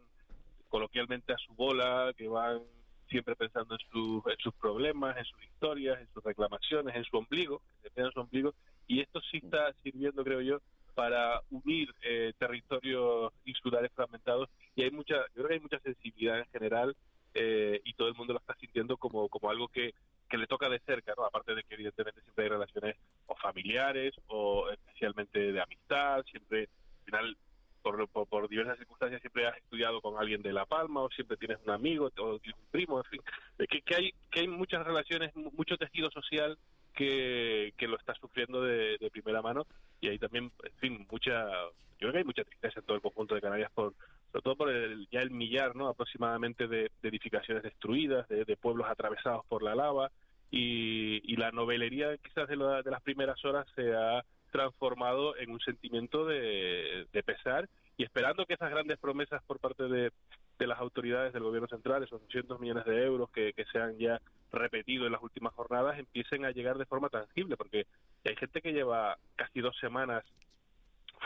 coloquialmente a su bola, que van siempre pensando en, sus en sus problemas, en sus historias, en sus reclamaciones, en su ombligo, que se en su ombligo, y esto sí está sirviendo, creo yo, para unir eh, territorios insulares fragmentados y hay mucha, yo creo que hay mucha sensibilidad en general eh, y todo el mundo lo está sintiendo como, como algo que, que le toca de cerca, ¿no? Aparte de que evidentemente siempre hay relaciones o familiares o especialmente de amistad, siempre al final por, por, por, diversas circunstancias siempre has estudiado con alguien de La Palma o siempre tienes un amigo o tienes un primo, en fin, que, que hay que hay muchas relaciones, mucho tejido social que, que lo está sufriendo de, de, primera mano y hay también, en fin, mucha, yo creo que hay mucha tristeza en todo el conjunto de Canarias por sobre todo por el, ya el millar, ¿no? Aproximadamente de, edificaciones destruidas, de, de, pueblos atravesados por la lava y, y la novelería quizás de, la, de las primeras horas se ha transformado en un sentimiento de, de, pesar y esperando que esas grandes promesas por parte de, las autoridades del gobierno central, esos 200 millones de euros que, que, se han ya repetido en las últimas jornadas, empiecen a llegar de forma tangible, porque hay gente que lleva casi dos semanas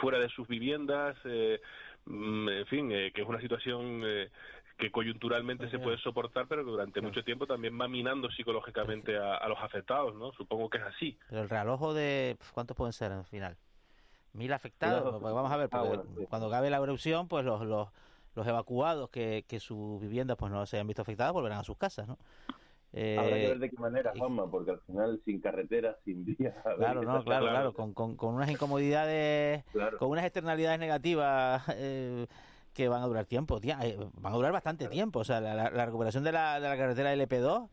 fuera de sus viviendas, eh, en fin, eh, que es una situación eh, que coyunturalmente se puede soportar, pero que durante mucho tiempo también va minando psicológicamente a, a, los afectados, ¿no? Supongo que es así. Pero el realojo de... ¿Cuántos pueden ser al final? Mil afectados. Pues vamos a ver, ah, bueno, sí. cuando acabe la erupción, pues los, los, los evacuados que, que sus viviendas pues no se hayan visto afectadas volverán a sus casas, ¿no? Eh, Habrá que ver de qué manera, Juanma, porque al final sin carretera, sin vías... Claro, no, claro, claro, con, con, con unas incomodidades, claro. con unas externalidades negativas... Eh, que van a durar tiempo, tía, eh, van a durar bastante tiempo. O sea, la, la, la recuperación de la, de la carretera LP2,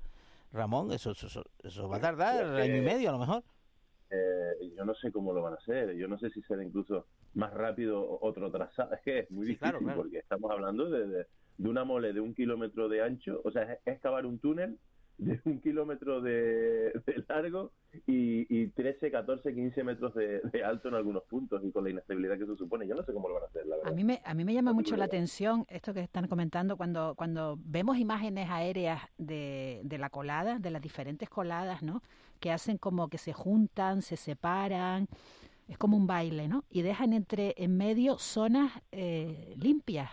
Ramón, eso, eso, eso va a tardar año y medio a lo mejor. Eh, yo no sé cómo lo van a hacer. Yo no sé si será incluso más rápido otro trazado. Es que es muy sí, difícil claro, claro. porque estamos hablando de, de, de, una mole de un kilómetro de ancho. O sea, es, es cavar un túnel de un kilómetro de, de largo y, y, 13, 14, 15 metros de, de, alto en algunos puntos y con la inestabilidad que eso supone. Yo no sé cómo lo van a hacer, la verdad. A mí me, a mí me llama mucho la atención esto que están comentando cuando, cuando vemos imágenes aéreas de, de la colada, de las diferentes coladas, ¿no? Que hacen como que se juntan, se separan, es como un baile, ¿no? Y dejan entre en medio zonas eh, limpias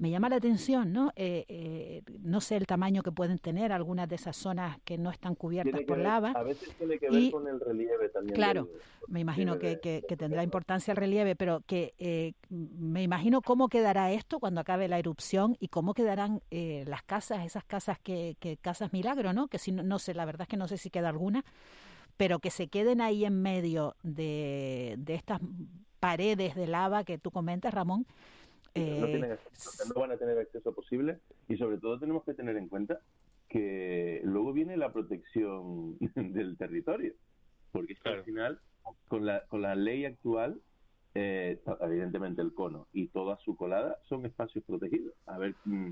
me llama la atención, ¿no? Eh, eh, no sé el tamaño que pueden tener algunas de esas zonas que no están cubiertas por ver, lava. A veces tiene que ver y, con el relieve también. Claro, del, me imagino que, que, que, tendrá importancia el relieve, pero que eh, me imagino cómo quedará esto cuando acabe la erupción y cómo quedarán eh, las casas, esas casas que, que casas milagro, ¿no? Que si no, no sé, la verdad es que no sé si queda alguna, pero que se queden ahí en medio de, de estas paredes de lava que tú comentas, Ramón, no, tienen acceso, no van a tener acceso posible y sobre todo tenemos que tener en cuenta que luego viene la protección del territorio, porque es que claro. al final, con la, con la ley actual, eh, evidentemente el cono y toda su colada son espacios protegidos. A ver, mmm,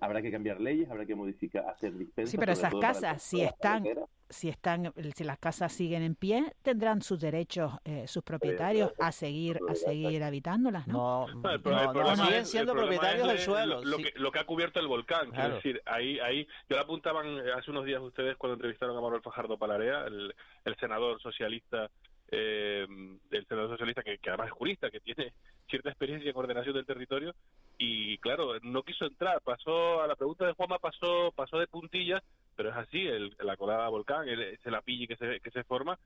habrá que cambiar leyes, habrá que modificar, hacer dispensas. Sí, pero esas casas, si están, si están, si las casas siguen en pie, tendrán sus derechos, eh, sus propietarios a seguir, a seguir habitándolas, ¿no? No, no, siguen siendo propietarios del suelo. Lo, sí. que, lo que ha cubierto el volcán, claro. es decir, ahí, ahí, yo lo apuntaban hace unos días ustedes cuando entrevistaron a Manuel Fajardo Palarea, el, el senador socialista eh, del senador socialista, que, que, además es jurista, que tiene cierta experiencia en ordenación del territorio, y claro, no quiso entrar, pasó a la pregunta de Juanma, pasó, pasó de puntillas, pero es así, el, la colada volcán, el, ese lapilli que se, que se forma,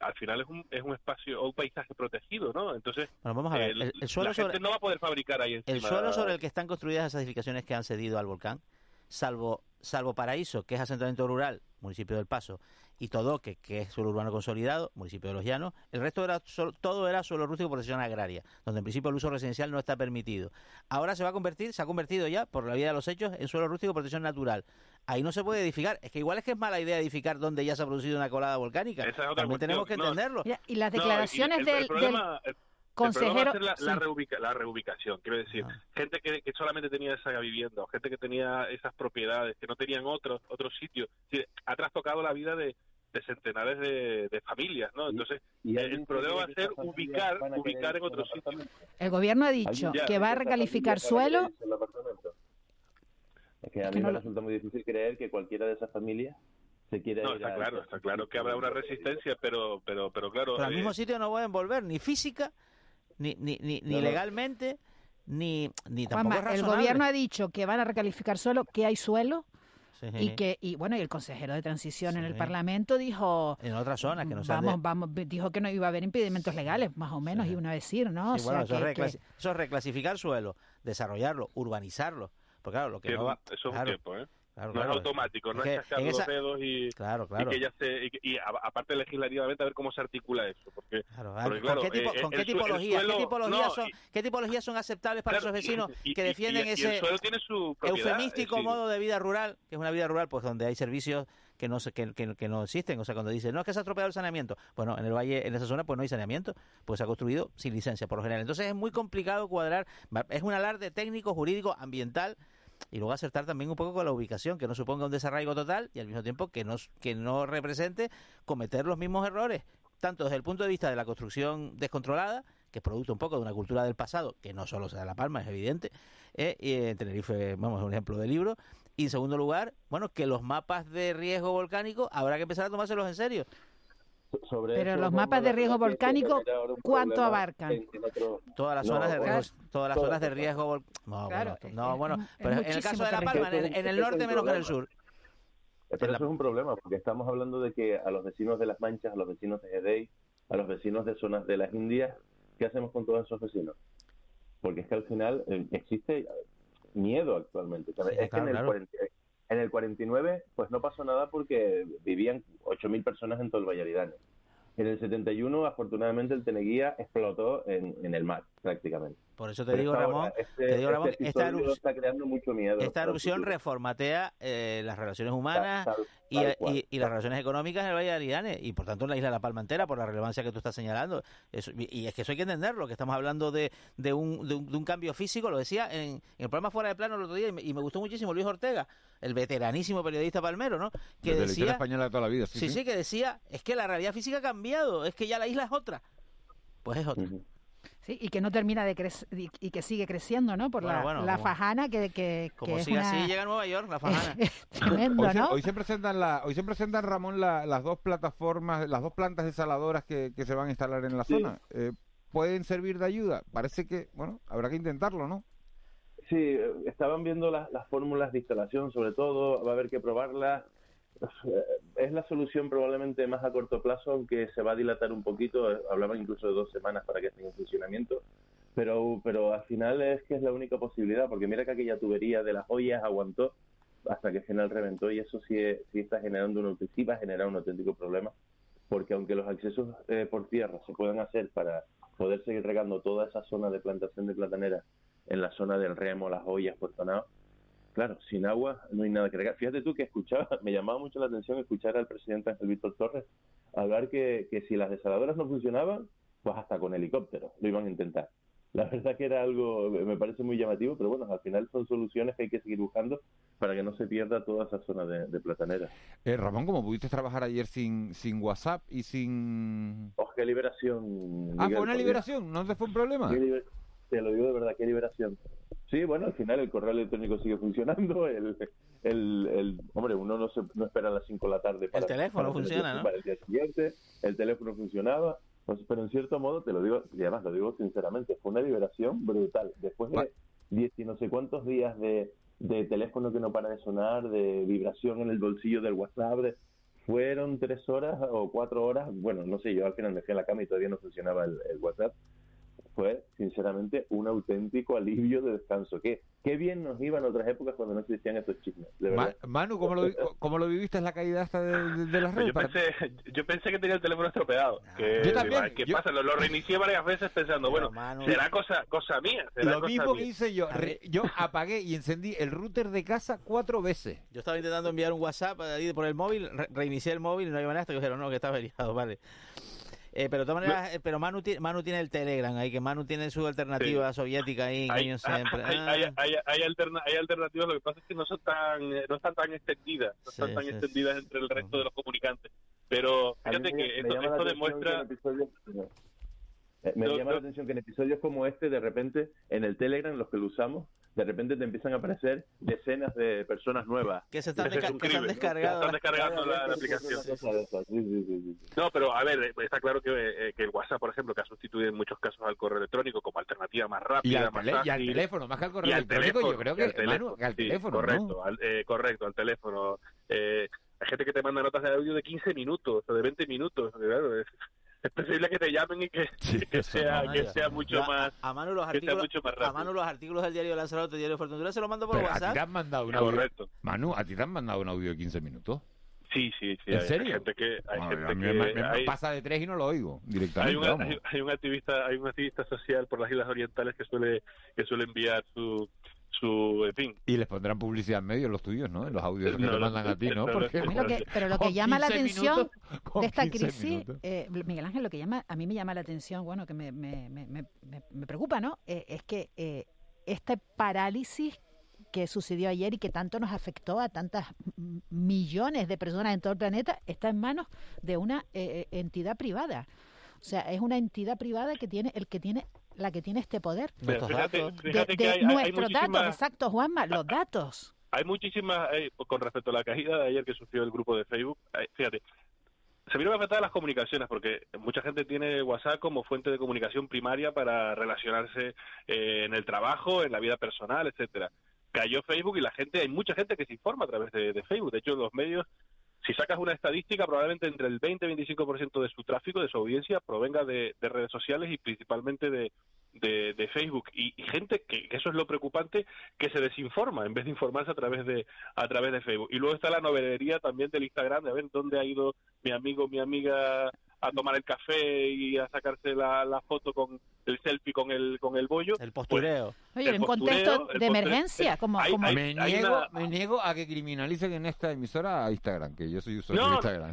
al final es un, es un espacio o un paisaje protegido, ¿no? Entonces, bueno, vamos a ver. El, el suelo la gente no va a poder fabricar ahí encima. El suelo sobre el que están construidas esas edificaciones que han cedido al volcán, salvo salvo Paraíso, que es asentamiento rural, municipio del Paso, y Todoque, que es suelo urbano consolidado, municipio de Los Llanos, el resto era solo- todo era suelo rústico por protección agraria, donde en principio el uso residencial no está permitido. Ahora se va a convertir, se ha convertido ya, por la vía de los hechos, en suelo rústico por protección natural. Ahí no se puede edificar. Es que igual es que es mala idea edificar donde ya se ha producido una colada volcánica. Esa es otra También cuestión. tenemos que entenderlo. Y las No, y declaraciones el- del, el del problema- el- consejero... El problema va a ser la, reubica- la reubicación. Quiero decir, Ah. gente que, que solamente tenía esa vivienda, o gente que tenía esas propiedades, que no tenían otros otros sitios. Es decir, ha trastocado la vida de, de centenares de, de familias, ¿no? Entonces, y el problema va a ser ubicar, ubicar en otro sitio. El gobierno ha dicho Ya, que va a recalificar suelo. Es que a mí no me lo- resulta muy difícil creer que cualquiera de esas familias se quiera No, ir está a- claro, está claro que habrá una resistencia, pero pero pero claro, Pero al eh, mismo sitio no pueden volver ni física, ni, ni, ni, ni legalmente, ni, ni tampoco Juanma, es el gobierno ha dicho que van a recalificar suelo, que hay suelo Sí. y que y bueno y el consejero de transición en el. Parlamento dijo En otras zonas que no de- vamos vamos dijo que no iba a haber impedimentos legales más o menos iba a decir no Sí, o bueno, sea eso, que- es que- reclasi- eso es reclasificar suelo, desarrollarlo, urbanizarlo. Porque claro, lo que tiempo, no va... eso es un tiempo, ¿eh? Claro, no claro. es automático, no Es es, chascar los dedos y, Claro, claro. y que ya se y, que- y a- aparte legislativamente a ver cómo se articula eso, porque, Claro, porque, ¿Con claro, qué, tipo- eh, con qué su- suelo- qué tipologías no, son, qué tipologías son aceptables para esos vecinos que defienden ese tiene su eufemístico decir, modo de vida rural, que es una vida rural, pues donde hay servicios que no que, que- que no existen, o sea, cuando dicen, no es que se ha estropeado el saneamiento, bueno, en el valle, en esa zona, pues no hay saneamiento, pues se ha construido sin licencia, por lo general. Entonces es muy complicado cuadrar, es un alarde técnico, jurídico, ambiental, y luego acertar también un poco con la ubicación, que no suponga un desarraigo total y al mismo tiempo que no, que no represente cometer los mismos errores, tanto desde el punto de vista de la construcción descontrolada, que es producto un poco de una cultura del pasado, que no solo se da La Palma, es evidente, eh, y en Tenerife, vamos, un ejemplo de libro, y en segundo lugar, bueno, que los mapas de riesgo volcánico habrá que empezar a tomárselos en serio. Sobre pero eso, los mapas de riesgo volcánico cuánto abarcan en- en otro- Todas las No, zonas de riesgo, todas las zonas de riesgo vol- no, Claro, bueno, no, bueno, es pero en el caso de la. Palma, en, en el norte menos que en el sur. Pero eso es un problema, porque estamos hablando de que a los vecinos de Las Manchas, a los vecinos de Gedei, a los vecinos de zonas de las Indias, ¿qué hacemos con todos esos vecinos? Porque es que al final eh, existe miedo actualmente. es que en, el claro. 40 en el 49 pues no pasó nada porque vivían 8.000 personas en todo el Aridane. En el 71, afortunadamente, el Teneguía explotó en, en el mar, prácticamente. Por eso te Pero digo, Ramón, este- te digo, Ramón, este esta erupción- está creando mucho miedo. Esta erupción reformatea eh, las relaciones humanas Tal- tal- y, tal cual. y- y las relaciones económicas en el Valle de Aridane y por tanto en la isla de La Palma entera por la relevancia que tú estás señalando. Eso- y y es que eso hay que entenderlo, que estamos hablando de, de, un, de, un, de un cambio físico, lo decía en, en el programa Fuera de Plano el otro día y me, y me gustó muchísimo Luis Ortega, el veteranísimo periodista palmero, ¿no? Que de la historia decía, española de toda la vida, sí, sí, sí. sí, que decía, es que la realidad física ha cambiado, es que ya la isla es otra. Pues es otra. Sí, y que no termina de crecer y, y que sigue creciendo, ¿no? Por Bueno, la, bueno, la como- fajana que, que, Como que es una... así, llega a Nueva York, la fajana. Tremendo, hoy, se, ¿no? hoy se presentan la, hoy se presentan Ramón la- las dos plataformas, las dos plantas desaladoras que, que se van a instalar en la Sí. zona. Eh, ¿Pueden servir de ayuda? Parece que, bueno, habrá que intentarlo, ¿no? Sí, eh, estaban viendo las, las fórmulas de instalación, sobre todo, va a haber que probarlas. Eh, Es la solución probablemente más a corto plazo, aunque se va a dilatar un poquito. Hablaban incluso de dos semanas para que esté en funcionamiento. Pero, pero al final es que es la única posibilidad, porque mira que aquella tubería de las ollas aguantó hasta que al final reventó y eso sí, sí está generando un, sí va a generar un auténtico problema, porque aunque los accesos eh, por tierra se puedan hacer para poder seguir regando toda esa zona de plantación de platanera en la zona del remo, las ollas, Puerto Nao, claro, sin agua no hay nada que regar. Fíjate tú que escuchaba, me llamaba mucho la atención escuchar al presidente Ángel Víctor Torres hablar que, que si las desaladoras no funcionaban, pues hasta con helicóptero lo iban a intentar. La verdad que era algo, me parece muy llamativo, pero bueno, al final son soluciones que hay que seguir buscando para que no se pierda toda esa zona de, de platanera. Eh, Ramón, como pudiste trabajar ayer sin, sin WhatsApp y sin... ¡Oh, qué liberación! Ah, fue una liberación, ¿no te fue un problema? Liber- Te lo digo de verdad, qué liberación. Sí, bueno, al final el correo electrónico sigue funcionando. El, el, el- hombre, uno no, se, no espera a las 5 de la tarde para, teléfono para hacer funciona, el- ¿no? para el día siguiente. El teléfono funcionaba. Pues, pero en cierto modo, te lo digo, y además lo digo sinceramente, fue una liberación brutal. Después de 10 y no sé cuántos días de, de teléfono que no para de sonar, de vibración en el bolsillo del WhatsApp, de- fueron tres horas o cuatro horas. Bueno, no sé, yo al final me fui a la cama y todavía no funcionaba el, el WhatsApp fue sinceramente un auténtico alivio de descanso. Qué, qué bien nos iban otras épocas cuando no existían estos chismes. De Ma- verdad. Manu, ¿cómo lo, vi- cómo lo viviste en la caída esta de, de- de las Pues redes? yo, pensé, yo pensé que tenía el teléfono estropeado. Que, Yo también, ¿Qué yo- pasa? Lo, lo reinicié varias veces pensando, bueno, será cosa cosa mía. será Lo cosa mismo mía. que hice yo. Re- yo apagué y encendí el router de casa cuatro veces. Yo estaba intentando enviar un WhatsApp por el móvil, re- reinicié el móvil y no había manera hasta que dijeron, no, que está averiado, vale. Eh, pero de todas maneras, eh, pero Manu, Manu tiene el Telegram ahí, que Manu tiene su alternativa soviética ahí, Hay, coño, siempre. hay, Ah. hay, hay, hay alterna- hay alternativas, lo que pasa es que no son tan eh, no están tan extendidas, no están Sí, tan sí, extendidas entre el resto de los comunicantes. Pero fíjate me- que esto, esto demuestra eh, me No, llama no. la atención que en episodios como este, de repente, en el Telegram, los que lo usamos, de repente te empiezan a aparecer decenas de personas nuevas. Que se están desca- que se han crimen, ¿no? descargado Que están descargando la, la aplicación. Sí, sí, sí, sí. No, pero a ver, eh, está claro que, eh, que el WhatsApp, por ejemplo, que ha sustituido en muchos casos al correo electrónico como alternativa más rápida, Y al, más tele- y al teléfono, más que al Y correo al electrónico, yo teléfono, creo y al que, Manu, teléfono, que al sí, teléfono, correcto, ¿no? al, eh, correcto, al teléfono. Eh, hay gente que te manda notas de audio de 15 minutos o de 20 minutos. Claro, es, es preferible que te llamen y que, que sea, que mucho más. A Manu los artículos, mucho más a. Manu los artículos del diario Lanzarote, diario Fortuna, se lo mando por Pero a ti WhatsApp. te han mandado un audio. Correcto. Manu, a ti te han mandado un audio de 15 minutos. Sí, sí, sí. ¿En hay, hay serio? gente que. Hay gente a mí que me, me hay- pasa de tres y no lo oigo hay directamente. un, hay, hay un activista hay un activista social por las islas orientales que suele que suele enviar su su en fin Y les pondrán publicidad en medio los tuyos, ¿no? En los audios que No, te no, mandan a ti, ¿no? Porque que- pero lo que llama la 15 atención minutos- de esta 15 crisis, eh, Miguel Ángel, lo que llama, a mí me llama la atención, bueno, que me, me, me, me, me- me preocupa, ¿no? Eh, es que eh, este parálisis que sucedió ayer y que tanto nos afectó a tantas millones de personas en todo el planeta está en manos de una eh, eh, entidad privada. O sea, es una entidad privada que tiene el que tiene la que tiene este poder. Pero fíjate- De- fíjate de, que hay- hay- hay nuestros datos, exacto, Juanma, los datos. hay muchísimas eh, con respecto a la caída de ayer que sufrió el grupo de Facebook eh, fíjate se vieron afectadas las comunicaciones porque mucha gente tiene WhatsApp como fuente de comunicación primaria para relacionarse eh, en el trabajo, en la vida personal, etcétera. Cayó Facebook y la gente, hay mucha gente que se informa a través de, de Facebook. De hecho, los medios, si sacas una estadística, probablemente entre el 20 y 25% de su tráfico, de su audiencia, provenga de, de redes sociales y principalmente de, de, Facebook. Y, y gente que, que eso es lo preocupante, que se desinforma en vez de informarse a través de a través de Facebook. Y luego está la novelería también del Instagram, de ver dónde ha ido mi amigo, mi amiga a tomar el café y a sacarse la, la foto con el selfie con el con el bollo. El postureo. Oye, el en postureo, contexto de emergencia, como, Hay- como hay- me, hay niego, una- me niego a que criminalicen en esta emisora a Instagram, que yo soy usuario No, de. Instagram.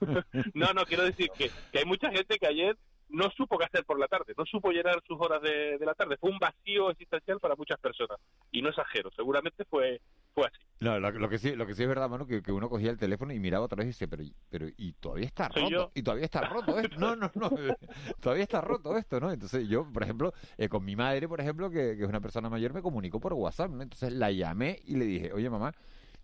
No, no, quiero decir que, que hay mucha gente que ayer no supo qué hacer por la tarde, no supo llenar sus horas de, de la tarde. Fue un vacío existencial para muchas personas. Y no exagero, seguramente fue, fue así. No, lo, lo que sí, lo que sí es verdad, mano, que, que uno cogía el teléfono y miraba otra vez y dice, pero, pero y todavía está roto, yo. y todavía está roto esto, no, no, no, todavía está roto esto, ¿no? Entonces yo, por ejemplo, eh, con mi madre, por ejemplo, que, que es una persona mayor, me comunicó por WhatsApp, ¿no? Entonces la llamé y le dije, oye mamá,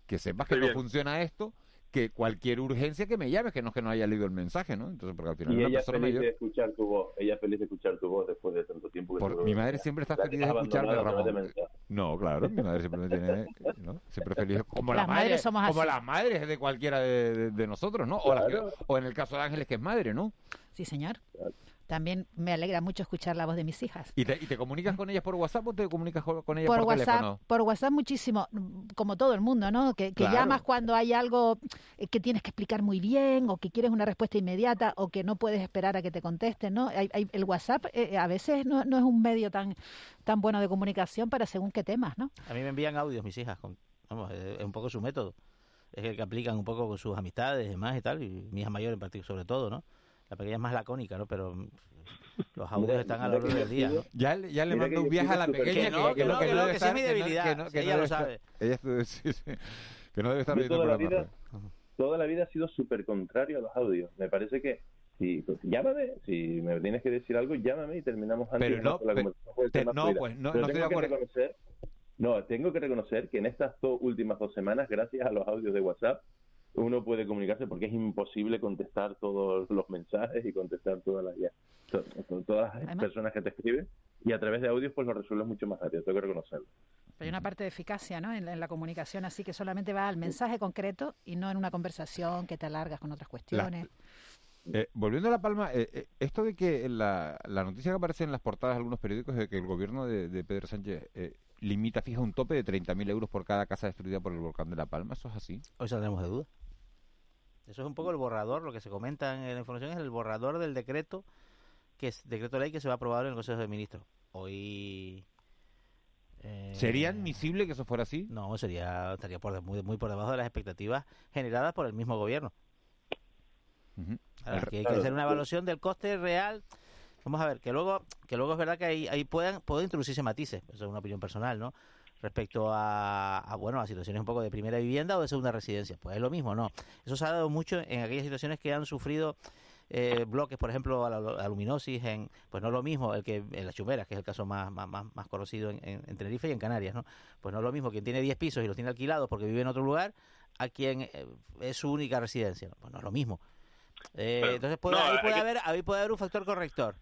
que sepas que no bien. funciona esto, que cualquier urgencia que me llames, que no es que no haya leído el mensaje, ¿no? Entonces, porque al final Y una ella persona feliz mayor... de escuchar tu voz, ella feliz de escuchar tu voz después de tanto tiempo que Por- mi madre siempre está feliz de escucharme, Ramón. No, claro, mi madre siempre me tiene, ¿no? Siempre feliz, como Las la madres madre, somos como así. las madres de cualquiera de, de- de nosotros, ¿no? O, las que- Claro. o en el caso de Ángeles que es madre, ¿no? Sí, señor. También me alegra mucho escuchar la voz de mis hijas. ¿Y te, y te comunicas con ellas por WhatsApp o te comunicas con ellas Por por, WhatsApp, teléfono? por WhatsApp muchísimo, como todo el mundo, ¿no? Que, que Claro. llamas cuando hay algo eh, que tienes que explicar muy bien o que quieres una respuesta inmediata o que no puedes esperar a que te contesten, ¿no? Hay- hay- el WhatsApp eh, a veces no, no es un medio tan tan bueno de comunicación para según qué temas, ¿no? A mí me envían audios mis hijas, con, vamos, es es un poco su método. Es el que aplican un poco con sus amistades y demás y tal, y mi hija mayor en particular sobre todo, ¿no? La pequeña es más lacónica, ¿no? Pero mm, los audios están a lo largo del día, ¿no? Ya, le- ya le Mira mando un viaje a la pequeña Que no, que no, que no, debe que es mi debilidad, que no- sí, que no ella lo estar- sabe. ella sí, sí, que no debe estar viendo el toda la programa. vida, toda la vida ha sido súper contrario a los audios. Me parece que si pues, llámame, si me tienes que decir algo, llámame y terminamos antes. Pero no, la te- no, fluida. pues, no- Pero no estoy tengo que reconocer, no, tengo que reconocer que en estas dos últimas dos semanas, gracias a los audios de WhatsApp, uno puede comunicarse porque es imposible contestar todos los mensajes y contestar todas las ya- to- to- todas las Además- personas que te escriben y a través de audios pues lo resuelves mucho más rápido, tengo que reconocerlo. Pero hay una parte de eficacia, ¿no? En la, en la comunicación así que solamente va al mensaje concreto y no en una conversación que te alargas con otras cuestiones. Eh, volviendo a La Palma, eh, eh, esto de que la, la noticia que aparece en las portadas de algunos periódicos de que el gobierno de, de Pedro Sánchez eh, limita, fija un tope de 30.000 euros por cada casa destruida por el volcán de La Palma, ¿eso es así? Hoy saldremos de duda. Eso es un poco el borrador, lo que se comenta en la información es el borrador del decreto, que es decreto ley que se va a aprobar en el Consejo de Ministros. Hoy... eh, ¿Sería admisible que eso fuera así? No, sería estaría por, de- muy, muy por debajo de las expectativas generadas por el mismo gobierno. Ahora, El- aquí hay que hacer una evaluación del coste real. Vamos a ver, que luego, que luego es verdad que ahí, ahí puedan, pueden introducirse matices, eso es una opinión personal, ¿no? Respecto a, a, bueno, a situaciones un poco de primera vivienda o de segunda residencia. Pues es lo mismo, ¿no? Eso se ha dado mucho en aquellas situaciones que han sufrido eh, bloques, por ejemplo, a la, a la luminosis, en, pues no es lo mismo el que en las chumeras, que es el caso más, más, más, conocido en, en- en Tenerife y en Canarias, ¿no? Pues no es lo mismo quien tiene 10 pisos y los tiene alquilados porque vive en otro lugar a quien eh, es su única residencia. Pues no es lo mismo. Eh, Pero, entonces puede, no, ahí, puede que- haber, ahí puede haber un factor corrector.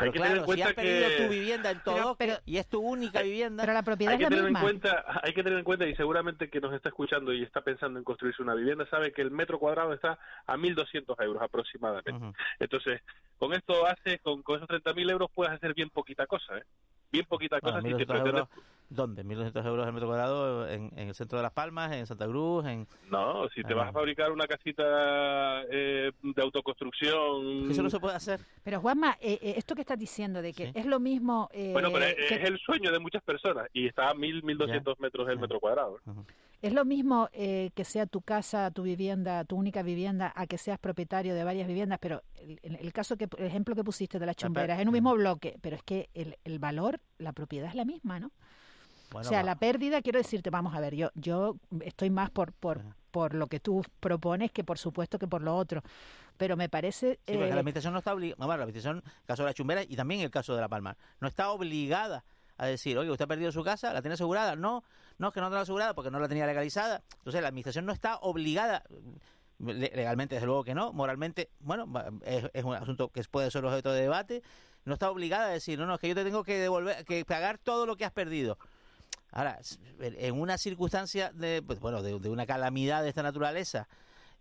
Pero claro, si has perdido que- tu vivienda en todo y es tu única vivienda. Pero la propiedad hay que es la tener misma. en cuenta hay que tener en cuenta y seguramente que nos está escuchando y está pensando en construirse una vivienda sabe que el metro cuadrado está a 1.200 euros aproximadamente entonces con esto hace con, con esos 30.000 euros puedes hacer bien poquita cosa ¿eh? bien poquita cosa Bueno, si te 1.200 euros, pretendes ¿Dónde? 1.200 euros el metro cuadrado en, en el centro de Las Palmas, en Santa Cruz, en... no si te Ah. vas a fabricar una casita eh, de autoconstrucción Eso no se puede hacer. Pero Juanma, eh, eh, esto que estás diciendo de que es lo mismo... eh, bueno pero es, que- es el sueño de muchas personas y está a 1.000 1.200 metros el metro cuadrado. Es lo mismo eh, que sea tu casa, tu vivienda, tu única vivienda, a que seas propietario de varias viviendas, pero el, el- caso que, el ejemplo que pusiste de las chumberas, es en un mismo bloque, pero es que el, el valor, la propiedad es la misma, ¿no? Bueno, o sea, va. la pérdida, quiero decirte, vamos a ver, yo, yo estoy más por, por, por lo que tú propones que por supuesto que por lo otro, pero me parece... Sí, porque eh, la administración no está obligada, la administración, el caso de la chumbera y también el caso de La Palma, no está obligada a decir, oye, usted ha perdido su casa, ¿la tiene asegurada? No, no, es que no la asegurada porque no la tenía legalizada. Entonces, la administración no está obligada, le- legalmente, desde luego que no, moralmente, bueno, es, es un asunto que puede ser objeto de debate, no está obligada a decir, no, no, es que yo te tengo que devolver, que pagar todo lo que has perdido. Ahora, en una circunstancia de, pues, bueno, de, una calamidad de esta naturaleza,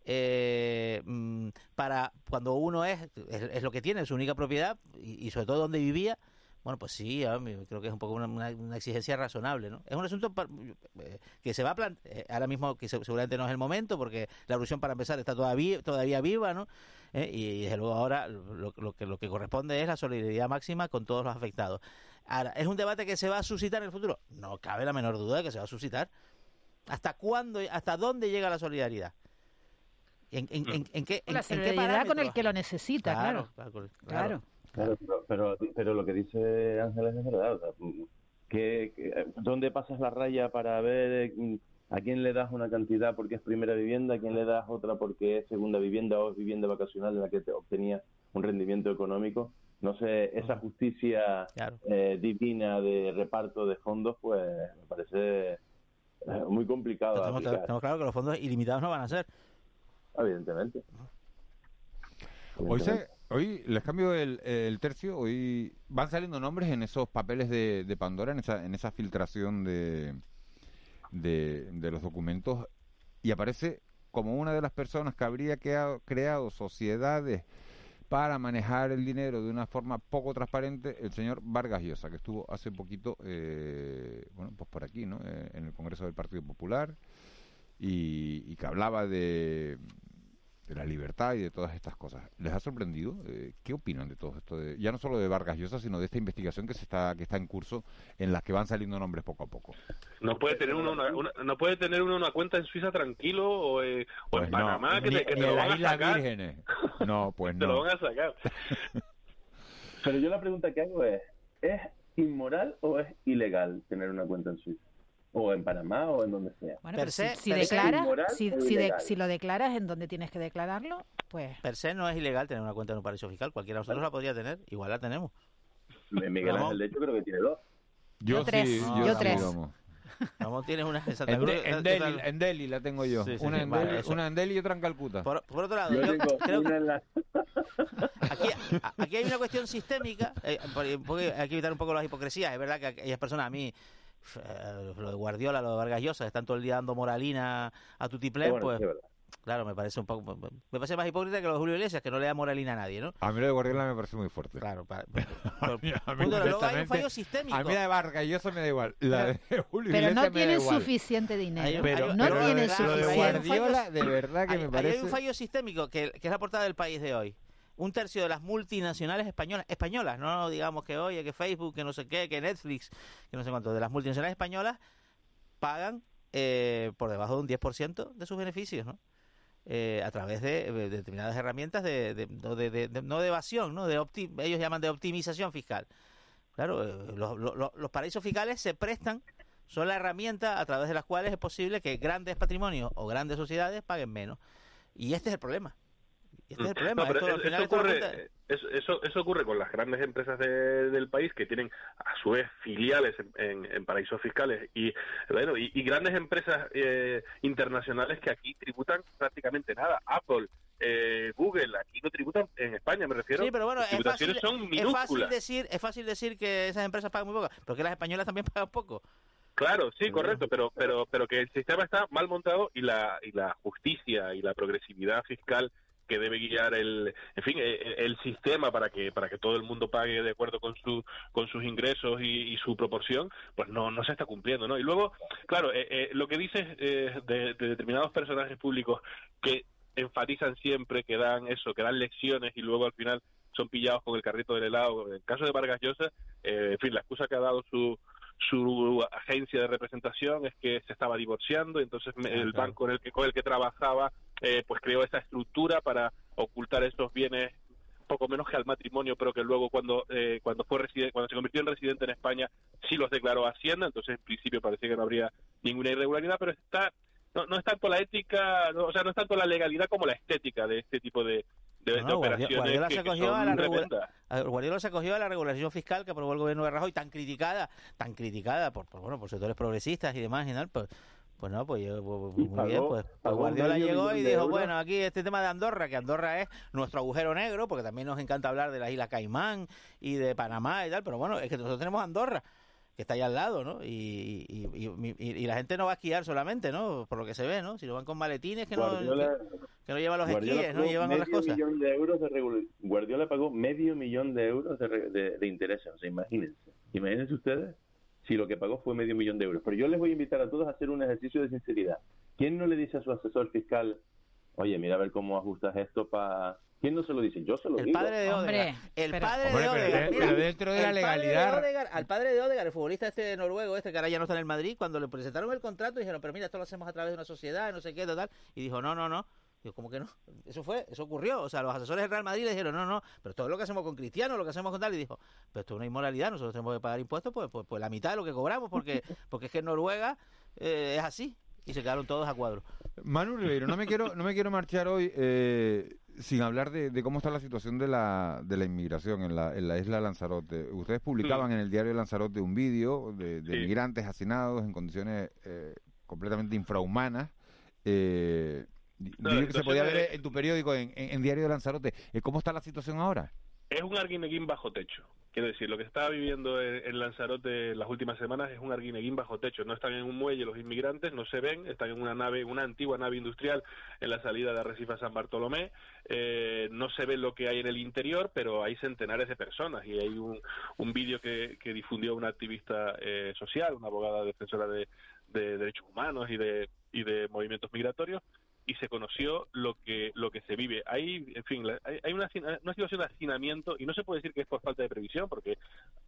eh, mm, para cuando uno es, es, es lo que tiene, su única propiedad y, sobre todo donde vivía, bueno, pues sí, a mí creo que es un poco una, exigencia razonable, ¿no? Es un asunto eh, que se va a plantear, ahora mismo que se- seguramente no es el momento, porque la erupción para empezar está todavía, todavía viva, ¿no? Eh, y desde luego ahora lo, lo que, lo que corresponde es la solidaridad máxima con todos los afectados. Ahora, ¿es un debate que se va a suscitar en el futuro? No cabe la menor duda de que se va a suscitar. ¿Hasta cuándo, hasta dónde llega la solidaridad? ¿En, en, en, en qué, en, la en qué solidaridad con el que lo necesita, claro. claro, claro. Claro. Claro, pero, pero, pero lo que dice Ángeles es verdad. O sea, ¿qué- qué- dónde pasas la raya para ver eh, a quién le das una cantidad porque es primera vivienda, a quién le das otra porque es segunda vivienda o es vivienda vacacional en la que te obtenías un rendimiento económico? No sé, esa justicia eh, divina de reparto de fondos, pues me parece eh, muy complicado. Tenemos, tenemos claro que los fondos ilimitados no van a ser. evidentemente. Hoy, se, hoy les cambio el, el tercio, hoy van saliendo nombres en esos papeles de, de Pandora, en esa, en esa filtración de, de, de los documentos, y aparece como una de las personas que habría creado, creado sociedades para manejar el dinero de una forma poco transparente el señor Vargas Llosa, que estuvo hace poquito, eh, bueno, pues por aquí, ¿no? Eh, en el Congreso del Partido Popular, y, y que hablaba de, de la libertad y de todas estas cosas. ¿Les ha sorprendido? Eh, ¿Qué opinan de todo esto? De, ya no solo de Vargas Llosa, sino de esta investigación que se está que está en curso, en la que van saliendo nombres poco a poco. no puede tener uno una, una- no puede tener uno una cuenta en Suiza tranquilo o, eh, o en Pues no, Panamá que ni- te, que te ni lo en van las a Islas sacar Vírgenes. No, pues te lo no. van a sacar Pero yo la pregunta que hago es, ¿es inmoral o es ilegal tener una cuenta en Suiza? O en Panamá o en donde sea. Bueno, si, se- si per se declaras, inmoral si, o si, de- ilegal. si lo declaras en donde tienes que declararlo, pues Per se no es ilegal tener una cuenta en un paraíso fiscal. Cualquiera de nosotros la podría tener. Igual la tenemos. Miguel. Ángel, de hecho, creo que tiene dos. Yo, Yo tres. sí, No, yo, tres. vamos. Vamos, tienes una en Santa En, Cruz. De- en ¿qué Delhi, en Delhi la tengo yo. Sí, sí, una, sí, en vale, Delhi, una en Delhi y otra en Calcuta. Por, por otro lado, Yo yo tengo creo que la... aquí, aquí hay una cuestión sistémica, eh, porque hay que evitar un poco las hipocresías. Es verdad que aquellas personas a mí, lo de Guardiola, lo de Vargas Llosa, están todo el día dando moralina a Tutiplén, Bueno, pues. Claro, me parece un poco. Me parece más hipócrita que los Julio Iglesias, que no le da moralina a nadie, ¿no? A mí lo de Guardiola me parece muy fuerte. Claro, para, a mí, a mí luego hay un fallo sistémico. A mí la de Vargas Llosa me da igual. La de Julio Pero Iglesias no me da tienen igual. suficiente dinero. Pero- no pero lo de- lo de suficiente. Guardiola, de verdad que Ahí- me parece... hay un fallo sistémico, que, que es la portada del país de hoy. Un tercio de las multinacionales españolas, españolas, no digamos que oye, que Facebook, que no sé qué, que Netflix, que no sé cuánto, de las multinacionales españolas pagan eh, por debajo de un 10% de sus beneficios, ¿no? Eh, a través de, de determinadas herramientas de, de- no, de, no de evasión, ¿no? De opti- ellos llaman de optimización fiscal. Claro, eh, los, los- los paraísos fiscales se prestan, son la herramienta a través de las cuales es posible que grandes patrimonios o grandes sociedades paguen menos. Y este es el problema. Este es el problema. No, pero Esto, al eso, final, ocurre, eso, ocurre con las grandes empresas de- del país que tienen a su vez filiales en, en- en paraísos fiscales y bueno y, y grandes empresas eh, internacionales que aquí tributan prácticamente nada. Apple, eh, Google, aquí no tributan en España, me refiero. Sí, pero bueno, es fácil, son es fácil decir, es fácil decir que esas empresas pagan muy poco, porque las españolas también pagan poco. Claro, sí, correcto, pero pero pero que el sistema está mal montado y la y la justicia y la progresividad fiscal que debe guiar el en fin eh, el, sistema para que para que todo el mundo pague de acuerdo con su con sus ingresos y, y su proporción pues no no se está cumpliendo no y luego claro eh, eh, lo que dices eh, de, de determinados personajes públicos que enfatizan siempre que dan eso que dan lecciones y luego al final son pillados con el carrito del helado. En el caso de Vargas Llosa eh, en fin la excusa que ha dado su su agencia de representación es que se estaba divorciando, entonces me- el banco en el que, con el que trabajaba eh, pues creó esa estructura para ocultar esos bienes poco menos que al matrimonio, pero que luego cuando eh, cuando fue cuando se convirtió en residente en España sí los declaró a Hacienda, entonces en principio parecía que no habría ninguna irregularidad, pero está no, no es tanto la ética, no, o sea, no es tanto la legalidad como la estética de este tipo de, de, de No, no, Guardi- operaciones Guardiola que, se acogió a la regula- tremendas. a- Guardiola se acogió a la regulación fiscal que aprobó el gobierno de Rajoy, tan criticada, tan criticada por, por, bueno, por sectores progresistas y demás y tal, pues, pues no, pues, yo- pues, muy pagó- bien, pues, pues Guardiola llegó y dijo, euros. bueno, aquí este tema de Andorra, que Andorra es nuestro agujero negro, porque también nos encanta hablar de las Islas Caimán y de Panamá y tal, pero bueno, es que nosotros tenemos Andorra que está ahí al lado, ¿no? Y, y, y, y- y la gente no va a esquiar solamente, ¿no? Por lo que se ve, ¿no? Si no van con maletines que no, que, que no llevan los Guardiola esquíes, no llevan otras medio cosas. millón de euros de regul- Guardiola pagó medio millón de euros de, de, de intereses, o sea, imagínense. Imagínense ustedes si lo que pagó fue medio millón de euros. Pero yo les voy a invitar a todos a hacer un ejercicio de sinceridad. ¿Quién no le dice a su asesor fiscal, oye, mira a ver cómo ajustas esto para... ¿Quién no se lo dice? Yo se lo El digo. padre de Odegaard. El padre Hombre, de pero Odegaard. de- pero dentro de la padre legalidad- Odegaard- al padre de Odegaard, el futbolista este noruego, este que ahora ya no está en el Madrid, cuando le presentaron el contrato dijeron, pero mira, esto lo hacemos a través de una sociedad, no sé qué, tal. Y dijo, no, no, no. Digo, ¿cómo que no? Eso fue, eso ocurrió. O sea, los asesores del Real Madrid le dijeron, no, no, pero todo lo que hacemos con Cristiano, lo que hacemos con tal. Y dijo, pero esto es una inmoralidad, nosotros tenemos que pagar impuestos pues, pues, pues la mitad de lo que cobramos, porque, porque es que en Noruega eh, es así. Y se quedaron todos a cuadro. Manu Ribeiro, no me quiero, no me quiero marchar hoy eh, sin hablar de, de cómo está la situación de la, de la inmigración en la, en la isla de Lanzarote. Ustedes publicaban en el diario de Lanzarote un vídeo de, de Sí. migrantes hacinados en condiciones eh, completamente infrahumanas. Eh, No, que se podía ver en tu periódico, en, en- en Diario de Lanzarote. Eh, ¿Cómo está la situación ahora? Es un arguineguín bajo techo. Quiero decir, lo que está viviendo en, Lanzarote las últimas semanas es un arguineguín bajo techo. No están en un muelle los inmigrantes, no se ven, están en una nave, una antigua nave industrial en la salida de Arrecife San Bartolomé. Eh, no se ve lo que hay en el interior, pero hay centenares de personas y hay un, un vídeo que, que difundió una activista eh, social, una abogada defensora de, de derechos humanos y de, y de movimientos migratorios y se conoció lo que lo que se vive. Hay, en fin, hay, hay una, una situación de hacinamiento y no se puede decir que es por falta de previsión, porque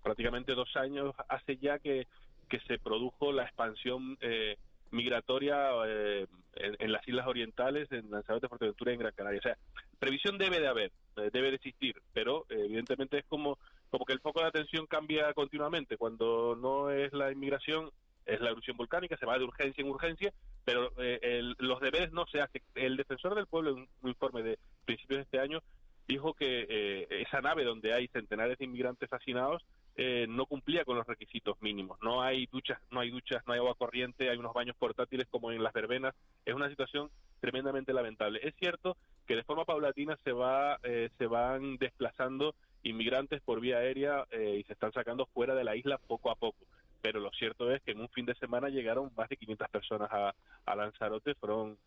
prácticamente dos años hace ya que, que se produjo la expansión eh, migratoria eh, en, en las islas orientales, en Lanzarote, Fuerteventura y en Gran Canaria. O sea, previsión debe de haber, eh, debe de existir, pero eh, evidentemente es como, como que el foco de atención cambia continuamente. Cuando no es la inmigración, es la erupción volcánica, se va de urgencia en urgencia, pero eh, el- los deberes no se hacen. El defensor del pueblo, en un informe de principios de este año, dijo que eh, esa nave donde hay centenares de inmigrantes hacinados eh, no cumplía con los requisitos mínimos. No hay duchas, no hay duchas, no hay agua corriente, hay unos baños portátiles como en las verbenas. Es una situación tremendamente lamentable. Es cierto que de forma paulatina se va, eh, se van desplazando inmigrantes por vía aérea eh, y se están sacando fuera de la isla poco a poco. Pero lo cierto es que en un fin de semana llegaron más de 500 personas a, a Lanzarote, fueron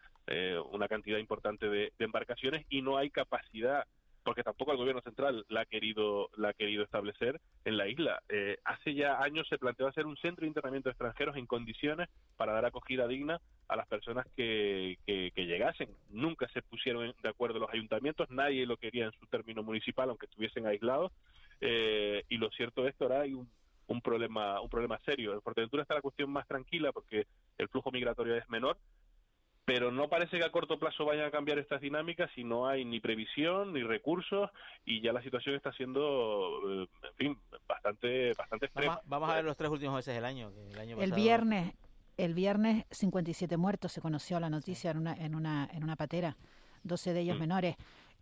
una cantidad importante de embarcaciones y no hay capacidad porque tampoco el gobierno central la ha querido la ha querido establecer en la isla. Eh, hace ya años se planteó hacer un centro de internamiento de extranjeros en condiciones para dar acogida digna a las personas que, que, llegasen. Nunca se pusieron de acuerdo los ayuntamientos, nadie lo quería en su término municipal, aunque estuviesen aislados. Eh, y lo cierto es que ahora hay un, un problema un problema serio. En Fuerteventura está la cuestión más tranquila porque el flujo migratorio es menor, pero no parece que a corto plazo vayan a cambiar estas dinámicas si no hay ni previsión ni recursos y ya la situación está siendo, eh, en fin, bastante, bastante extrema. Vamos, a ver los tres últimos meses del año. el, viernes, el viernes 57 muertos, se conoció la noticia en, una, en, una, en una patera, 12 de ellos mm. menores.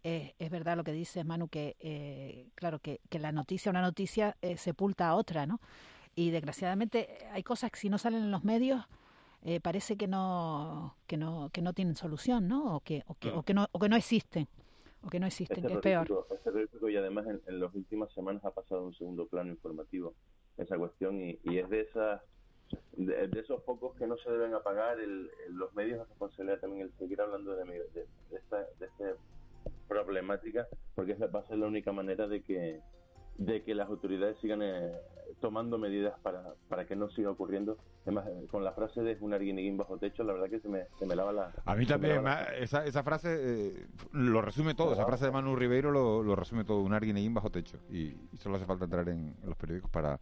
Eh, es verdad lo que dice Manu, que eh, claro, que, que, la noticia, una noticia sepulta a otra, ¿no? Y desgraciadamente hay cosas que si no salen en los medios eh, parece que no, que no que no tienen solución, ¿no? O que, o que, o que no o que no existen o que no existen, que es peor. y además en, en, las últimas semanas ha pasado un segundo plano informativo esa cuestión y, y es de esas de, esos focos que no se deben apagar el, los medios de responsabilidad también el seguir hablando de, de, de esta, de esta problemática porque esa va a ser la única manera de que de que las autoridades sigan eh, tomando medidas para, para que no siga ocurriendo. Además, con la frase de un arguineguín bajo techo, la verdad que se me, se me lava la... A mí también, esa, esa frase eh, lo resume todo, esa frase de Manu Ribeiro lo, lo resume todo, un arguineguín bajo techo. Y, solo hace falta entrar en, los periódicos para,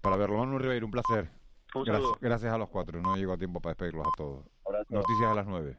para verlo. Manu Ribeiro, un placer. Gracias, gracias, a los cuatro, no llegó a tiempo para despedirlos a todos. Noticias a las nueve.